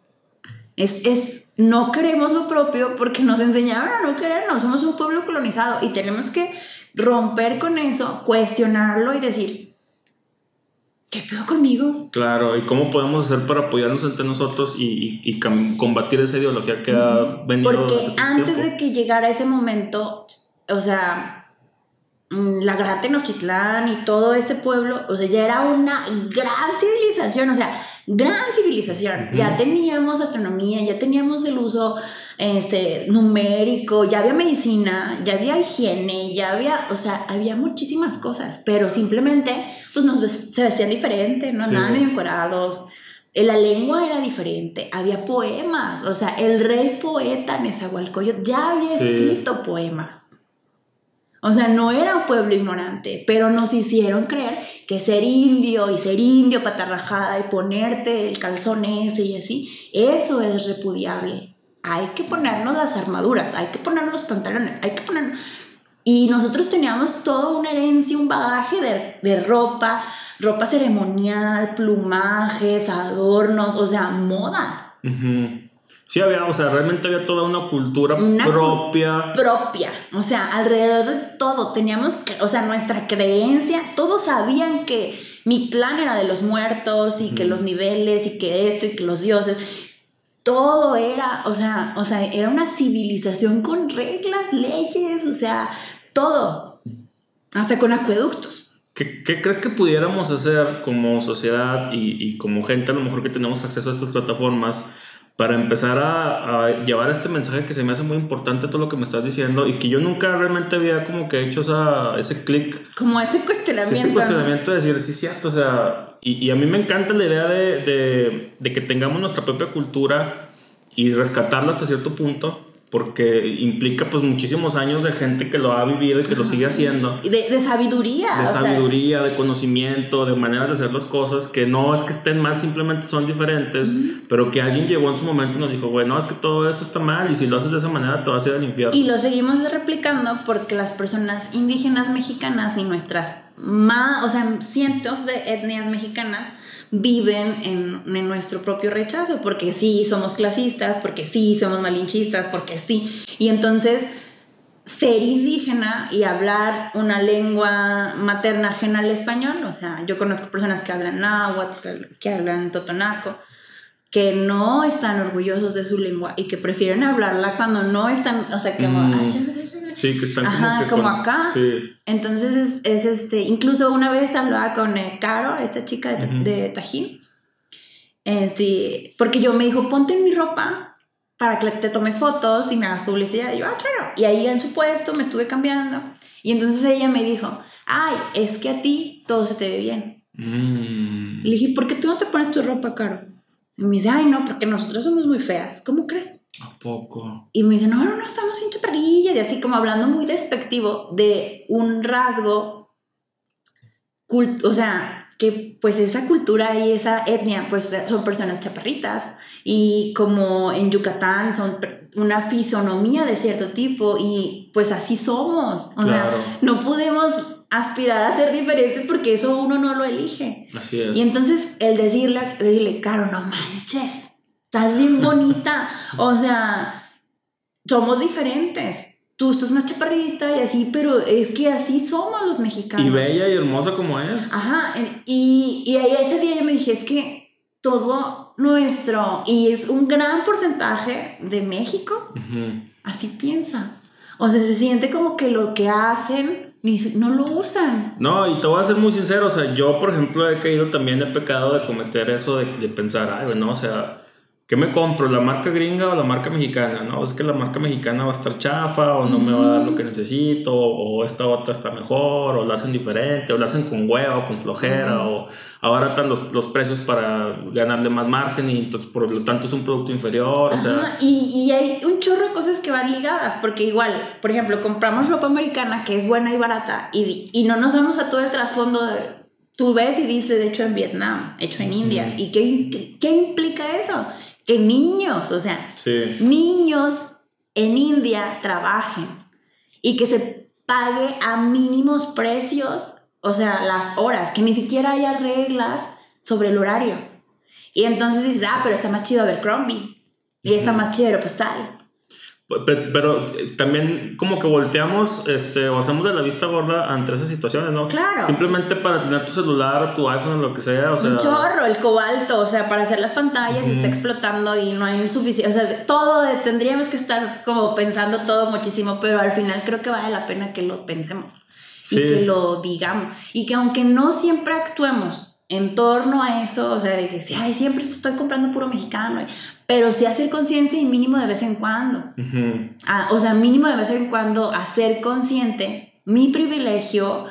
Es, es, no queremos lo propio porque nos enseñaron a no querernos. Somos un pueblo colonizado y tenemos que romper con eso, cuestionarlo y decir, ¿qué pedo conmigo? Claro, ¿y cómo podemos hacer para apoyarnos entre nosotros y, y- combatir esa ideología que ha venido Porque antes tiempo? de que llegara ese momento, o sea, la Gran Tenochtitlán y todo este pueblo, o sea, ya era una gran civilización, o sea, gran civilización. Ya teníamos astronomía, ya teníamos el uso este, numérico, ya había medicina, ya había higiene, ya había, o sea, había muchísimas cosas, pero simplemente, pues nos se vestían diferente, no Sí. andaban medio encuerados. Eh, La lengua era diferente, había poemas, o sea, el rey poeta Nezahualcóyotl ya había Sí. escrito poemas. O sea, no era un pueblo ignorante, pero nos hicieron creer que ser indio y ser indio patarrajada y ponerte el calzón ese y así, eso es repudiable. Hay que ponernos las armaduras, hay que ponernos los pantalones, hay que ponernos... Y nosotros teníamos toda una herencia, un bagaje de, de ropa, ropa ceremonial, plumajes, adornos, o sea, moda Ujú. Sí, había, o sea, realmente había toda una cultura Una propia. propia, o sea, alrededor de todo. Teníamos, que- o sea, nuestra creencia, todos sabían que mi clan era de los muertos y que los niveles y que esto y que los dioses, todo era, o sea, o sea, era una civilización con reglas, leyes, o sea, todo, hasta con acueductos. ¿Qué, qué crees que pudiéramos hacer como sociedad y, y como gente a lo mejor que tenemos acceso a estas plataformas para empezar a, a llevar este mensaje que se me hace muy importante todo lo que me estás diciendo y que yo nunca realmente había como que hecho esa, ese clic Como ese Sí, cuestionamiento. ese ¿no? cuestionamiento de decir, sí, cierto, o sea, y, y a mí me encanta la idea de, de, de que tengamos nuestra propia cultura y rescatarla hasta cierto punto, porque implica pues muchísimos años de gente que lo ha vivido y que lo sigue haciendo. Y De, de sabiduría. De sea, sabiduría, de conocimiento, de maneras de hacer las cosas que no es que estén mal, simplemente son diferentes, pero que alguien llegó en su momento y nos dijo, bueno, es que todo eso está mal y si lo haces de esa manera te vas a ir al infierno. Y lo seguimos replicando porque las personas indígenas mexicanas y nuestras más, o sea, cientos de etnias mexicanas viven en, en nuestro propio rechazo, porque sí somos clasistas, porque sí somos malinchistas, porque sí. Y entonces ser indígena y hablar una lengua materna ajena al español, o sea, yo conozco personas que hablan náhuatl, que, que hablan totonaco, que no están orgullosos de su lengua y que prefieren hablarla cuando no están, o sea, como... Mm. "Ay, Sí, que están como, Ajá, que como con- acá. Sí. entonces es, es este, incluso una vez hablaba con eh, Caro, esta chica de, Ujú. de Tajín, este, porque yo me dijo, ponte mi ropa para que te tomes fotos y me hagas publicidad. Y yo, ah, claro. Y ahí en su puesto me estuve cambiando. Y entonces ella me dijo, ay, es que a ti todo se te ve bien. Mm. Le dije, ¿por qué tú no te pones tu ropa, Caro? Y me dice, ay, no, porque nosotros somos muy feas. ¿Cómo crees? ¿A poco? Y me dice, no, no, no, estamos sin chaparrillas. Y así como hablando muy despectivo de un rasgo, cult o sea, que pues esa cultura y esa etnia, pues son personas chaparritas. Y como en Yucatán son una fisonomía de cierto tipo y pues así somos. O sea, Claro, no podemos aspirar a ser diferentes porque eso uno no lo elige. así es. Y entonces el decirle, decirle, Caro, no manches, estás bien bonita. O sea, somos diferentes. Tú estás más chaparrita y así, pero es que así somos los mexicanos. Y bella y hermosa como es. Ajá, y, y ahí ese día yo me dije, es que todo nuestro, y es un gran porcentaje de México, Ujú. así piensa. O sea, se siente como que lo que hacen no lo usan. No, y te voy a ser muy sincero, o sea, yo por ejemplo he caído también, he pecado de cometer eso de, de pensar, ay, bueno, o sea, ¿qué me compro? ¿La marca gringa o la marca mexicana? No, es que la marca mexicana va a estar chafa o no me va a dar lo que necesito o esta otra está mejor o la hacen diferente o la hacen con huevo, con flojera o ahora están los, los, precios para ganarle más margen y entonces por lo tanto es un producto inferior. O sea. y, y, hay un chorro de cosas que van ligadas porque igual, por ejemplo, compramos ropa americana que es buena y barata y, y no nos vamos a todo el trasfondo de... Tú ves y dices, hecho en Vietnam, hecho en India. ¿Y qué, qué implica eso? Que niños, o sea, niños en India trabajen y que se pague a mínimos precios, o sea, las horas, que ni siquiera haya reglas sobre el horario. Y entonces dices, ah, pero está más chido Abercrombie y está más chido Postal. Pero, eh, también como que volteamos este, o hacemos de la vista gorda ante esas situaciones, ¿no? Claro. Simplemente para tener tu celular, tu iPhone, lo que sea. O sea... Un chorro, el cobalto, o sea, para hacer las pantallas y está explotando y no hay suficiente. O sea, todo, tendríamos que estar como pensando todo muchísimo, pero al final creo que vale la pena que lo pensemos y que lo digamos. Y que aunque no siempre actuemos en torno a eso, o sea, de que ay, siempre estoy comprando puro mexicano, pero sí hacer consciente y mínimo de vez en cuando. Ah, o sea, mínimo de vez en cuando hacer consciente mi privilegio,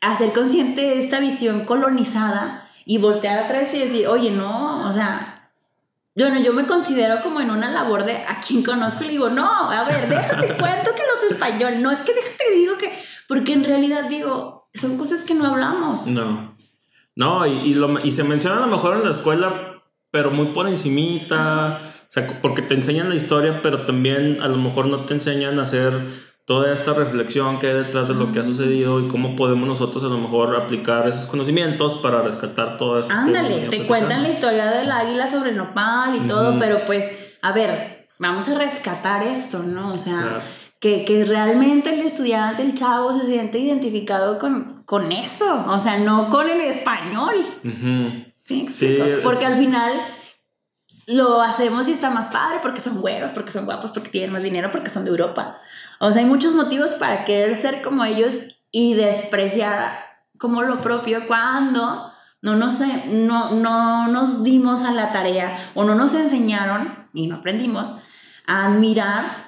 hacer consciente de esta visión colonizada y voltear atrás y decir, oye, no, o sea, yo, no, yo me considero como en una labor de a quien conozco y digo, no, a ver, déjate cuento que los españoles, no es que déjate digo que, porque en realidad digo, son cosas que no hablamos. No. No, y, y, lo, y se menciona a lo mejor en la escuela, pero muy por encimita, o sea, porque te enseñan la historia, pero también a lo mejor no te enseñan a hacer toda esta reflexión que hay detrás de lo que ha sucedido y cómo podemos nosotros a lo mejor aplicar esos conocimientos para rescatar todo esto. Ándale, te cuentan la historia del águila sobre nopal y todo, pero pues, a ver, vamos a rescatar esto, ¿no? O sea, que, que, realmente el estudiante, el chavo, se siente identificado con, con eso, o sea, no con el español. ¿Sí? porque al final lo hacemos y está más padre porque son güeros, porque son guapos, porque tienen más dinero, porque son de Europa. O sea, hay muchos motivos para querer ser como ellos y despreciar como lo propio cuando no nos, no, no nos dimos a la tarea o no nos enseñaron y no aprendimos a admirar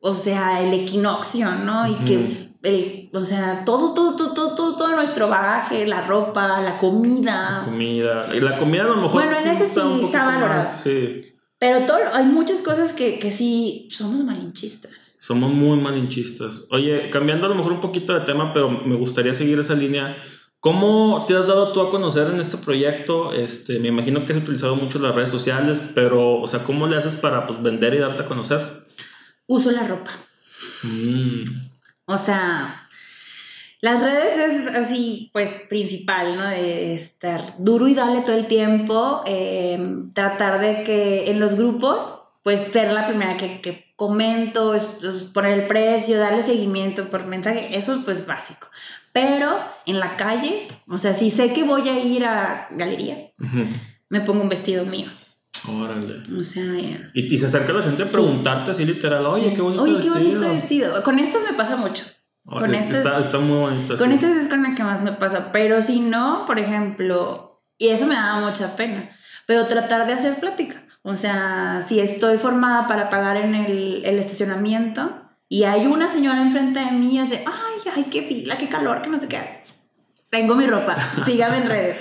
o sea, el equinoccio, ¿no? Y que, el, o sea, todo, todo, todo, todo, todo, nuestro bagaje, la ropa, la comida. La comida. Y la comida a lo mejor. Bueno, en eso sí está, valorado. sí. Pero todo, hay muchas cosas que, que sí somos malinchistas. Somos muy malinchistas. Oye, cambiando a lo mejor un poquito de tema, pero me gustaría seguir esa línea. ¿Cómo te has dado tú a conocer en este proyecto? Este, me imagino que has utilizado mucho las redes sociales, pero, o sea, ¿cómo le haces para pues, vender y darte a conocer? Uso la ropa. Mm. O sea, las redes es así, pues, principal, ¿no? De estar duro y darle todo el tiempo, em, tratar de que en los grupos, pues, ser la primera que, que comento, poner el precio, darle seguimiento por mensaje, eso pues básico. Pero en la calle, o sea, si sé que voy a ir a galerías, me pongo un vestido mío. Órale. O sea, y, se acerca la gente a preguntarte así literal, oye, qué bonito oye, vestido. Qué bonito vestido. Con estas me pasa mucho. con estas, está, está, muy bonito. Con estas es con la que más me pasa. Pero si no, por ejemplo, y eso me daba mucha pena, pero tratar de hacer plática. O sea, si estoy formada para pagar en el, el estacionamiento y hay una señora enfrente de mí y hace, ay, ay, qué fila, qué calor, que no sé qué. Tengo mi ropa, sígame en redes.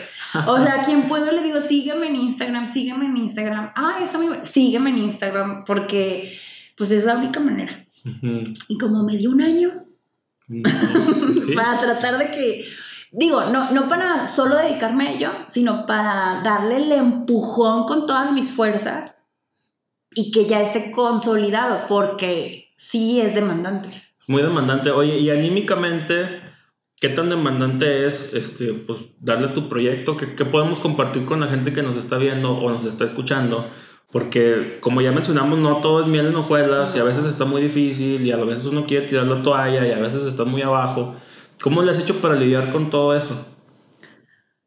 O sea, a quien puedo le digo, sígueme en Instagram, sígueme en Instagram. Ah, está muy. Sígueme en Instagram porque pues es la única manera. Y como me dio un año para tratar de que, digo, no, no para solo dedicarme a ello, sino para darle el empujón con todas mis fuerzas y que ya esté consolidado, porque sí es demandante. Es muy demandante. Oye, y anímicamente qué tan demandante es este, pues, darle a tu proyecto, ¿Qué, ¿Qué, podemos compartir con la gente que nos está viendo o nos está escuchando. Porque como ya mencionamos, no todo es miel en hojuelas y a veces está muy difícil y a veces uno quiere tirar la toalla y a veces está muy abajo. ¿Cómo le has hecho para lidiar con todo eso?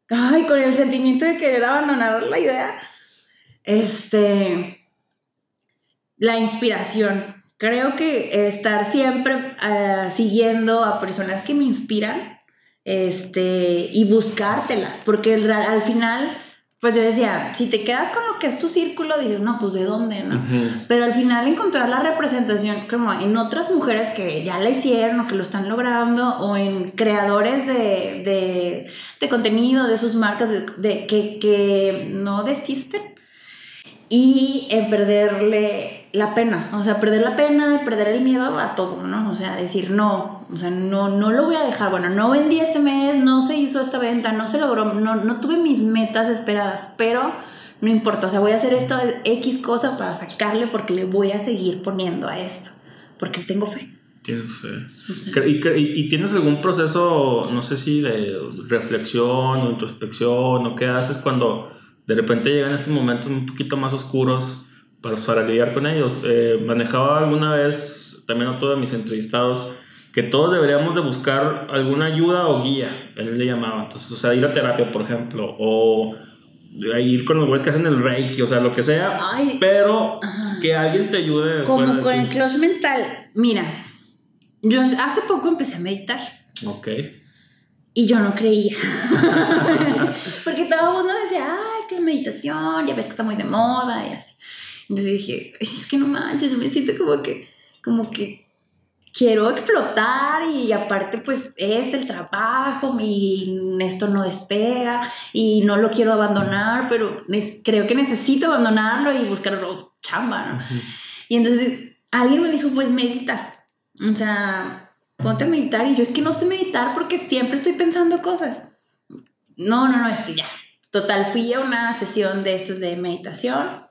Ay, con el sentimiento de querer abandonar la idea. Este. La inspiración creo que estar siempre ah, siguiendo a personas que me inspiran este, y buscártelas, porque al final pues yo decía, si te quedas con lo que es tu círculo, dices, no, pues de dónde, ¿no? Pero al final encontrar la representación como en otras mujeres que ya la hicieron o que lo están logrando, o en creadores de, contenido, de sus marcas, de, que, que no desisten, y en perderle la pena, o sea, perder la pena, perder el miedo a todo, ¿no? O sea, decir, no, o sea, no, no lo voy a dejar, bueno, no vendí este mes, no se hizo esta venta, no se logró, no, no tuve mis metas esperadas, pero no importa, o sea, voy a hacer esto X cosa para sacarle porque le voy a seguir poniendo a esto, porque tengo fe. Tienes fe. ¿Y, y, tienes algún proceso, no sé si de reflexión o introspección o qué haces cuando de repente llegan estos momentos un poquito más oscuros para, para lidiar con ellos. Eh, manejaba alguna vez, también a todos mis entrevistados, que todos deberíamos de buscar alguna ayuda o guía, él le llamaba. Entonces, o sea, ir a terapia, por ejemplo, o ir con los güeyes que hacen el reiki, o sea, lo que sea, pero que alguien te ayude. Como con el clutch mental. Mira, yo hace poco empecé a meditar. Ok. Y yo no creía. Porque todo el mundo decía, ay, que la meditación, ya ves que está muy de moda y así. Entonces dije, es que no manches, yo me siento como que, como que quiero explotar y aparte pues este el trabajo y esto no despega y no lo quiero abandonar, pero creo que necesito abandonarlo y buscar chamba, ¿no? Y entonces alguien me dijo, pues medita. O sea, ponte a meditar. Y yo es que no sé meditar porque siempre estoy pensando cosas. No, no, no, es que ya. Total, fui a una sesión de estas de meditación.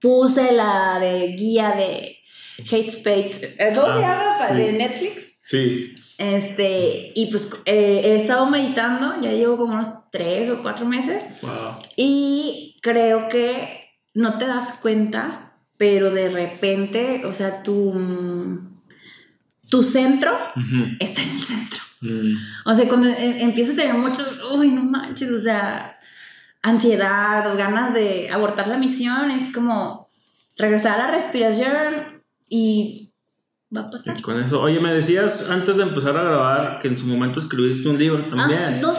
Puse la de guía de Hate Space. ¿Cómo se ah, llama? De Netflix. Sí. Este, y pues eh, he estado meditando, ya llevo como unos tres o cuatro meses. Wow. Y creo que no te das cuenta, pero de repente, o sea, tu tu centro está en el centro. Mm. O sea, cuando e, empiezas a tener muchos, uy, no manches, o sea, ansiedad o ganas de abortar la misión, es como regresar a la respiración y va a pasar. con eso, oye, me decías antes de empezar a grabar que en su momento escribiste un libro también. Ah, no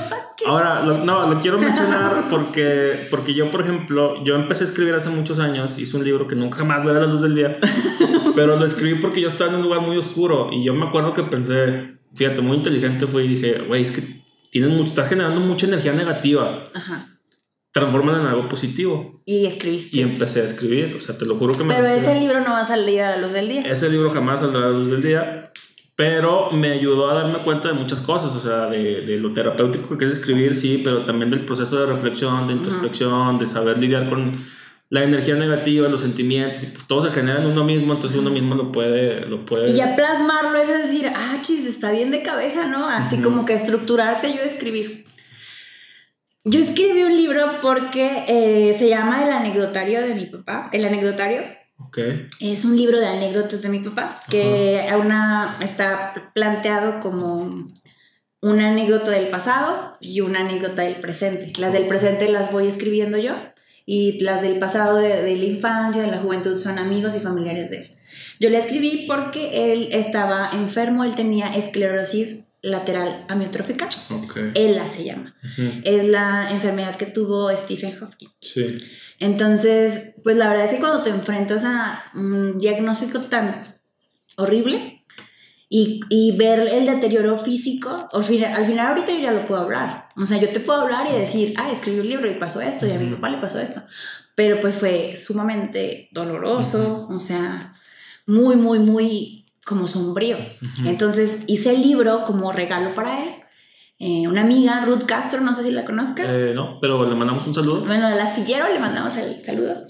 Ahora, no, lo quiero mencionar porque, porque yo, por ejemplo, yo empecé a escribir hace muchos años, hice un libro que nunca jamás verá la luz del día, pero lo escribí porque yo estaba en un lugar muy oscuro y yo me acuerdo que pensé, fíjate, muy inteligente fue y dije, güey, es que tienes mucho, estás generando mucha energía negativa. Ajá transforman en algo positivo. Y escribiste. Y empecé a escribir, o sea, te lo juro que me... Pero ese libro no va a salir a la luz del día. Ese libro jamás saldrá a la luz del día, pero me ayudó a darme cuenta de muchas cosas, o sea, de, de lo terapéutico que es escribir, sí, pero también del proceso de reflexión, de introspección, de saber lidiar con la energía negativa, los sentimientos, y pues todo se genera en uno mismo, entonces uno mismo lo puede... Lo puede... Y ya plasmarlo es decir, ah, chis, está bien de cabeza, ¿no? Así como que estructurarte yo a escribir. Yo escribí un libro porque eh, se llama El anecdotario de mi papá. El anecdotario. Okay. Es un libro de anécdotas de mi papá que una, está planteado como una anécdota del pasado y una anécdota del presente. Las del presente las voy escribiendo yo y las del pasado de, de la infancia, de la juventud son amigos y familiares de él. Yo le escribí porque él estaba enfermo, él tenía esclerosis lateral amiotrófica. ELA se llama. Es la enfermedad que tuvo Stephen Hawking. Sí. Entonces, pues la verdad es que cuando te enfrentas a un diagnóstico tan horrible y, y ver el deterioro físico, al final, al final ahorita yo ya lo puedo hablar. O sea, yo te puedo hablar y decir, ah, escribí un libro y pasó esto, y a mi papá le pasó esto. Pero pues fue sumamente doloroso, o sea, muy, muy, muy como sombrío. Entonces hice el libro como regalo para él. Eh, una amiga, Ruth Castro, no sé si la conozcas. Eh, no, pero le mandamos un saludo. Bueno, del astillero le mandamos saludos.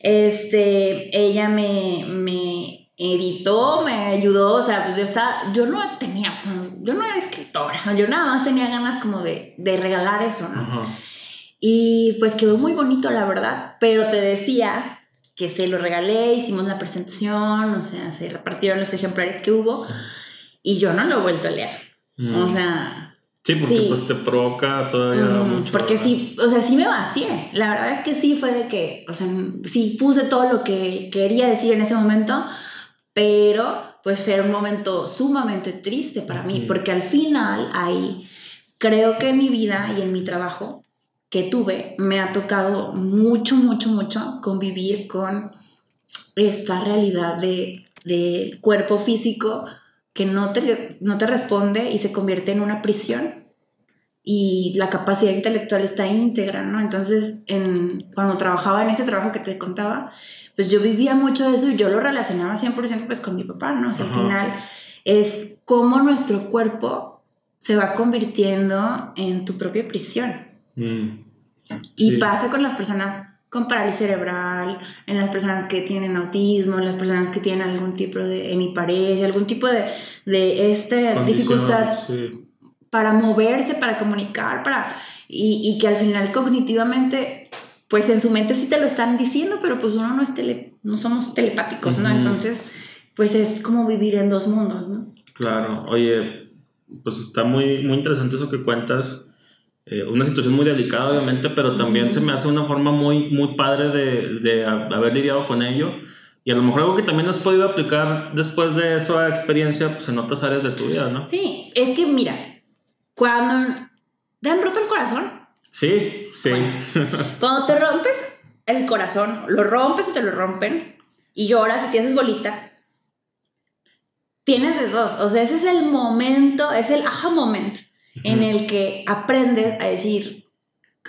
Este, ella me, me editó, me ayudó, o sea, pues yo estaba, yo no tenía, pues, yo no era escritora, yo nada más tenía ganas como de, de regalar eso, ¿no? Y pues quedó muy bonito, la verdad, pero te decía que se lo regalé, hicimos la presentación, o sea, se repartieron los ejemplares que hubo y yo no lo he vuelto a leer. Mm. O sea... Sí, porque pues te provoca todavía mucho. Porque sí, o sea, sí me vacié. La verdad es que sí fue de que, o sea, sí puse todo lo que quería decir en ese momento, pero pues fue un momento sumamente triste para mí, porque al final ahí creo que en mi vida y en mi trabajo que tuve, me ha tocado mucho, mucho, mucho convivir con esta realidad de, del cuerpo físico que no te, no te responde y se convierte en una prisión y la capacidad intelectual está íntegra, ¿no? Entonces, en, cuando trabajaba en ese trabajo que te contaba, pues yo vivía mucho de eso y yo lo relacionaba 100% pues con mi papá, ¿no? O sea, al final es cómo nuestro cuerpo se va convirtiendo en tu propia prisión. Mm. Y pasa con las personas con parálisis cerebral, en las personas que tienen autismo, en las personas que tienen algún tipo de hemiparesia, algún tipo de, de esta dificultad para moverse, para comunicar, para y, y, que al final cognitivamente, pues en su mente sí te lo están diciendo, pero pues uno no es tele, no somos telepáticos, ¿no? Entonces, pues es como vivir en dos mundos, ¿no? Claro, oye, pues está muy, muy interesante eso que cuentas eh, una situación muy delicada, obviamente, pero también se me hace una forma muy, muy padre de, de, haber lidiado con ello. Y a lo mejor algo que también has podido aplicar después de esa experiencia pues, en otras áreas de tu vida, ¿no? Sí, es que mira, cuando te han roto el corazón. Sí, sí. cuando te rompes el corazón, lo rompes o te lo rompen y lloras y te haces bolita, tienes de dos. O sea, ese es el momento, es el aha moment en el que aprendes a decir,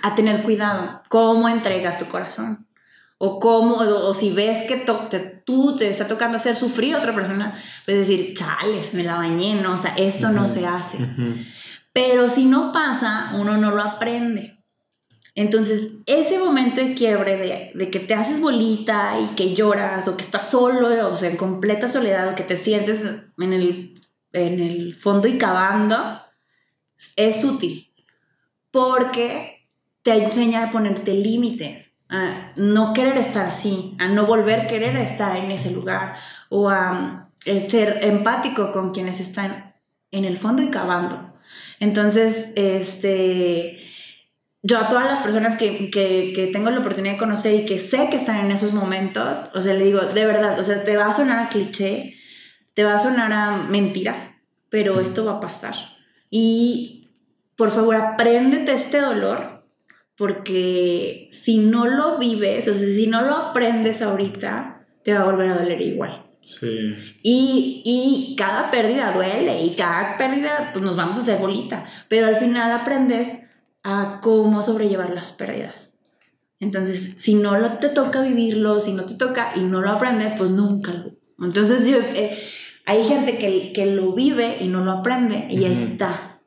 a tener cuidado, cómo entregas tu corazón. O cómo, o, si ves que tú te está tocando hacer sufrir a otra persona, puedes decir, chales, me la bañé, no, o sea, esto no se hace. Pero si no pasa, uno no lo aprende. Entonces, ese momento de quiebre de, de, que te haces bolita y que lloras o que estás solo, o sea, en completa soledad, o que te sientes en el, en el fondo y cavando, es útil porque te enseña a ponerte límites, a no querer estar así, a no volver a querer estar en ese lugar o a eh, ser empático con quienes están en el fondo y cavando. Entonces, este, yo a todas las personas que, que, que, tengo la oportunidad de conocer y que sé que están en esos momentos, o sea, le digo, de verdad, o sea, te va a sonar a cliché, te va a sonar a mentira, pero esto va a pasar. Y por favor, apréndete este dolor, porque si no lo vives, o sea, si no lo aprendes ahorita, te va a volver a doler igual. Sí. Y, y cada pérdida duele y cada pérdida pues nos vamos a hacer bolita, pero al final aprendes a cómo sobrellevar las pérdidas. Entonces, si no lo, te toca vivirlo, si no te toca y no lo aprendes, pues nunca lo. Entonces, yo, eh, hay gente que, que lo vive y no lo aprende y ya está.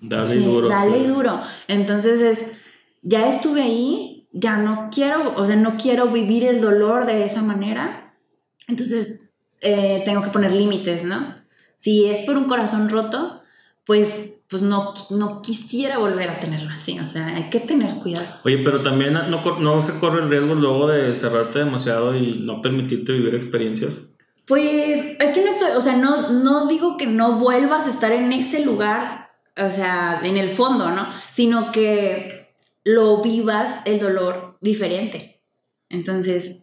Dale duro. Dale duro. Entonces es, ya estuve ahí, ya no quiero, o sea, no quiero vivir el dolor de esa manera. Entonces eh, tengo que poner límites, ¿no? Si es por un corazón roto, pues pues no, no quisiera volver a tenerlo así, o sea, hay que tener cuidado. Oye, pero también no, no se corre el riesgo luego de cerrarte demasiado y no permitirte vivir experiencias. Pues es que no estoy, o sea, no, no digo que no vuelvas a estar en ese lugar, o sea, en el fondo, ¿no? Sino que lo vivas el dolor diferente. Entonces,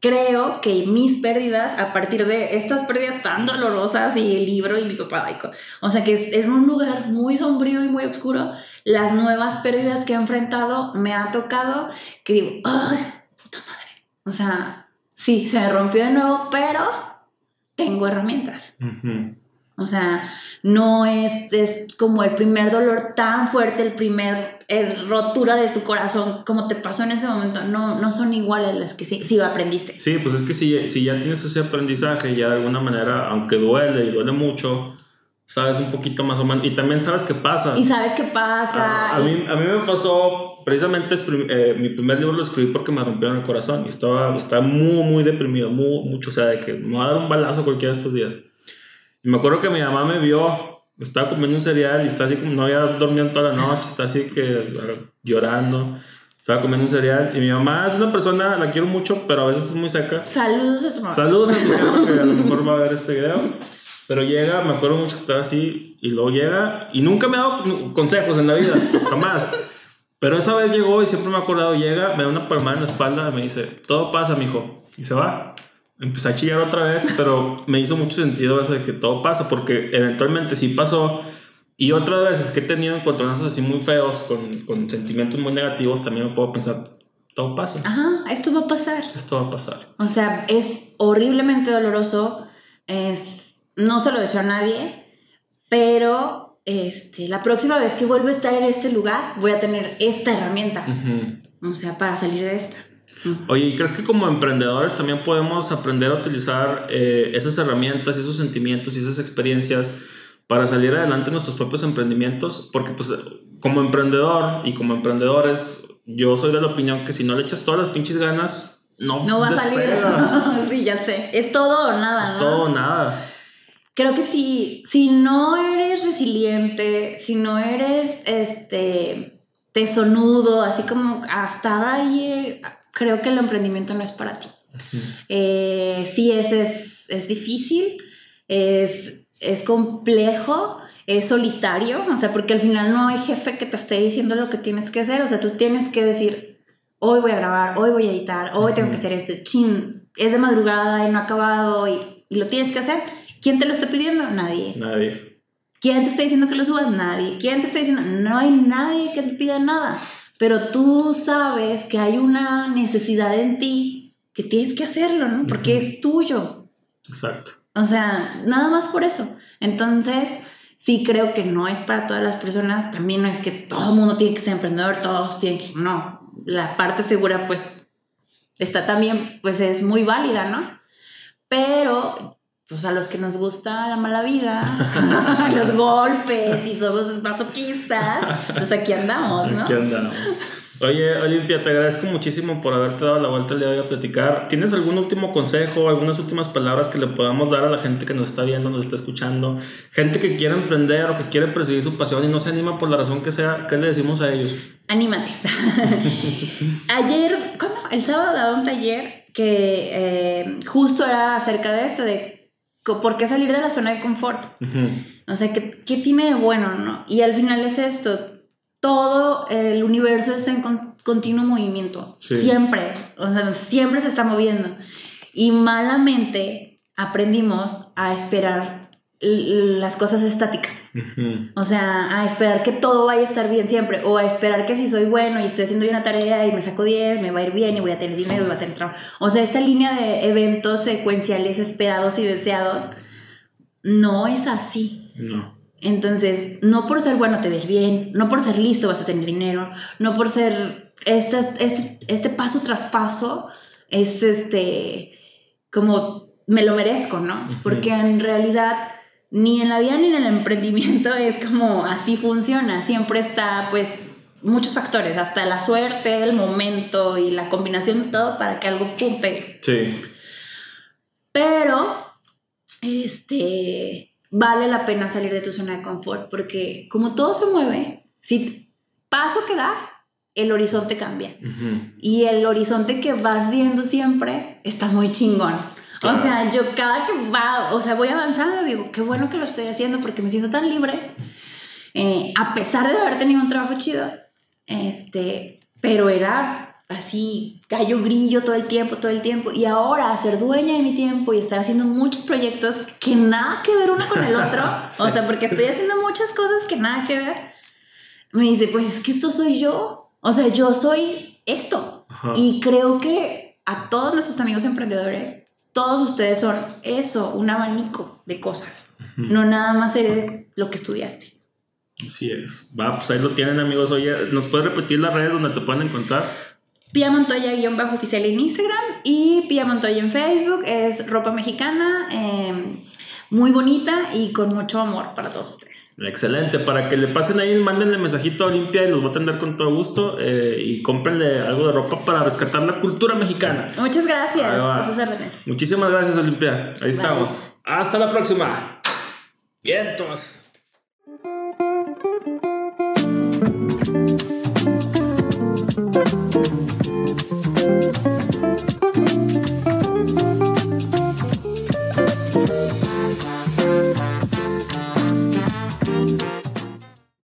creo que mis pérdidas, a partir de estas pérdidas tan dolorosas y el libro y mi papá, o sea, que es en un lugar muy sombrío y muy oscuro, las nuevas pérdidas que he enfrentado me ha tocado que digo, ¡ay, puta madre! O sea, sí, se rompió de nuevo, pero tengo herramientas. O sea, no es, es, como el primer dolor tan fuerte, el primer rotura de tu corazón, como te pasó en ese momento. No, no son iguales las que sí, sí aprendiste. Sí, pues es que si, si ya tienes ese aprendizaje, ya de alguna manera, aunque duele y duele mucho, sabes un poquito más o menos. Y también sabes qué pasa. Y sabes qué pasa. A, mí, a mí me pasó, precisamente eh, mi primer libro lo escribí porque me rompieron el corazón. Y estaba, estaba muy, muy deprimido, muy, mucho. O sea, de que me va a dar un balazo cualquiera de estos días. Y me acuerdo que mi mamá me vio, estaba comiendo un cereal y está así como no había dormido toda la noche, está así que llorando. Estaba comiendo un cereal y mi mamá es una persona, la quiero mucho, pero a veces es muy seca. Saludos a tu mamá. Saludos a tu mamá que a lo mejor va a ver este video. Pero llega, me acuerdo mucho que estaba así, y luego llega, y nunca me ha dado consejos en la vida, jamás. Pero esa vez llegó y siempre me ha acordado, llega, me da una palmada en la espalda y me dice, todo pasa, mijo, y se va. Empecé a chillar otra vez, pero me hizo mucho sentido eso de que todo pasa, porque eventualmente sí pasó, Y otras veces que he tenido encontronazos así muy feos, con, con sentimientos muy negativos, también me puedo pensar, todo pasa. Ajá, esto va a pasar. Esto va a pasar. O sea, es horriblemente doloroso. Es, no se lo deseo a nadie, pero este, la próxima vez que vuelva a estar en este lugar, voy a tener esta herramienta. Ujú. O sea, para salir de esta. Oye, ¿y crees que como emprendedores también podemos aprender a utilizar eh, esas herramientas, esos sentimientos y esas experiencias para salir adelante en nuestros propios emprendimientos? Porque pues como emprendedor y como emprendedores, yo soy de la opinión que si no le echas todas las pinches ganas, no, No va a salir. despega. sí, ya sé. Es todo o nada, Es ¿no? todo o nada. Creo que si, si no eres resiliente, si no eres este tesonudo, así como hasta ahí, eh, creo que el emprendimiento no es para ti. Eh, sí, es, es, es difícil, es, es complejo, es solitario, o sea, porque al final no hay jefe que te esté diciendo lo que tienes que hacer, o sea, tú tienes que decir, hoy voy a grabar, hoy voy a editar, hoy tengo que hacer esto, chin, es de madrugada y no ha acabado y, y lo tienes que hacer. ¿Quién te lo está pidiendo? Nadie. Nadie. ¿Quién te está diciendo que lo subas? Nadie. ¿Quién te está diciendo? No hay nadie que te pida nada. Pero tú sabes que hay una necesidad en ti que tienes que hacerlo, ¿no? Porque Ujú. es tuyo. Exacto. O sea, nada más por eso. Entonces, sí creo que no es para todas las personas. También no es que todo el mundo tiene que ser emprendedor, todos tienen que... No, la parte segura pues está también, pues es muy válida, ¿no? Pero, pues a los que nos gusta la mala vida, los golpes y somos masoquistas, pues aquí andamos, ¿no? Aquí andamos. Oye, Olimpia, te agradezco muchísimo por haberte dado la vuelta el día de hoy a platicar. ¿Tienes algún último consejo, algunas últimas palabras que le podamos dar a la gente que nos está viendo, nos está escuchando? Gente que quiere emprender o que quiere perseguir su pasión y no se anima por la razón que sea, ¿qué le decimos a ellos? Anímate. Ayer, ¿cuándo? El sábado daba un taller que eh, justo era acerca de esto, de por qué salir de la zona de confort. Ujú. O sea, ¿qué, qué tiene de bueno, no? Y al final es esto, todo el universo está en con- continuo movimiento, Sí. siempre, o sea, siempre se está moviendo. Y malamente aprendimos a esperar las cosas estáticas. O sea, a esperar que todo vaya a estar bien siempre. O a esperar que si soy bueno y estoy haciendo bien la tarea y me saco 10, me va a ir bien y voy a tener dinero y voy a tener trabajo. O sea, esta línea de eventos secuenciales esperados y deseados no es así. No. Entonces, no por ser bueno te ves bien, no por ser listo vas a tener dinero, no por ser este, este, este paso tras paso es este como me lo merezco, ¿no? Porque en realidad ni en la vida ni en el emprendimiento es como así funciona, siempre está pues muchos factores, hasta la suerte, el momento y la combinación de todo para que algo pum pegue. Sí. Pero, este, vale la pena salir de tu zona de confort porque como todo se mueve, si paso que das, el horizonte cambia. Y el horizonte que vas viendo siempre está muy chingón. Claro. O sea, yo cada que va, o sea, voy avanzando, digo, qué bueno que lo estoy haciendo porque me siento tan libre. Eh, a pesar de haber tenido un trabajo chido, este, pero era así, gallo grillo todo el tiempo, todo el tiempo. Y ahora ser dueña de mi tiempo y estar haciendo muchos proyectos que nada que ver uno con el otro, o sea, porque estoy haciendo muchas cosas que nada que ver, me dice, pues es que esto soy yo. O sea, yo soy esto. Ajá. Y creo que a todos nuestros amigos emprendedores, todos ustedes son eso, un abanico de cosas. No nada más eres lo que estudiaste. Así es. Va, pues ahí lo tienen, amigos. Oye, ¿nos puedes repetir las redes donde te pueden encontrar? Pia Montoya-oficial bajo en Instagram y Pia Montoya en Facebook. Es ropa mexicana, eh, muy bonita y con mucho amor para todos ustedes. Excelente, para que le pasen ahí, mándenle mensajito a Olimpia y los va a atender con todo gusto eh, y cómprenle algo de ropa para rescatar la cultura mexicana. Muchas gracias. A sus órdenes. Muchísimas gracias, Olimpia. Ahí Bye. estamos. Hasta la próxima. Vientos.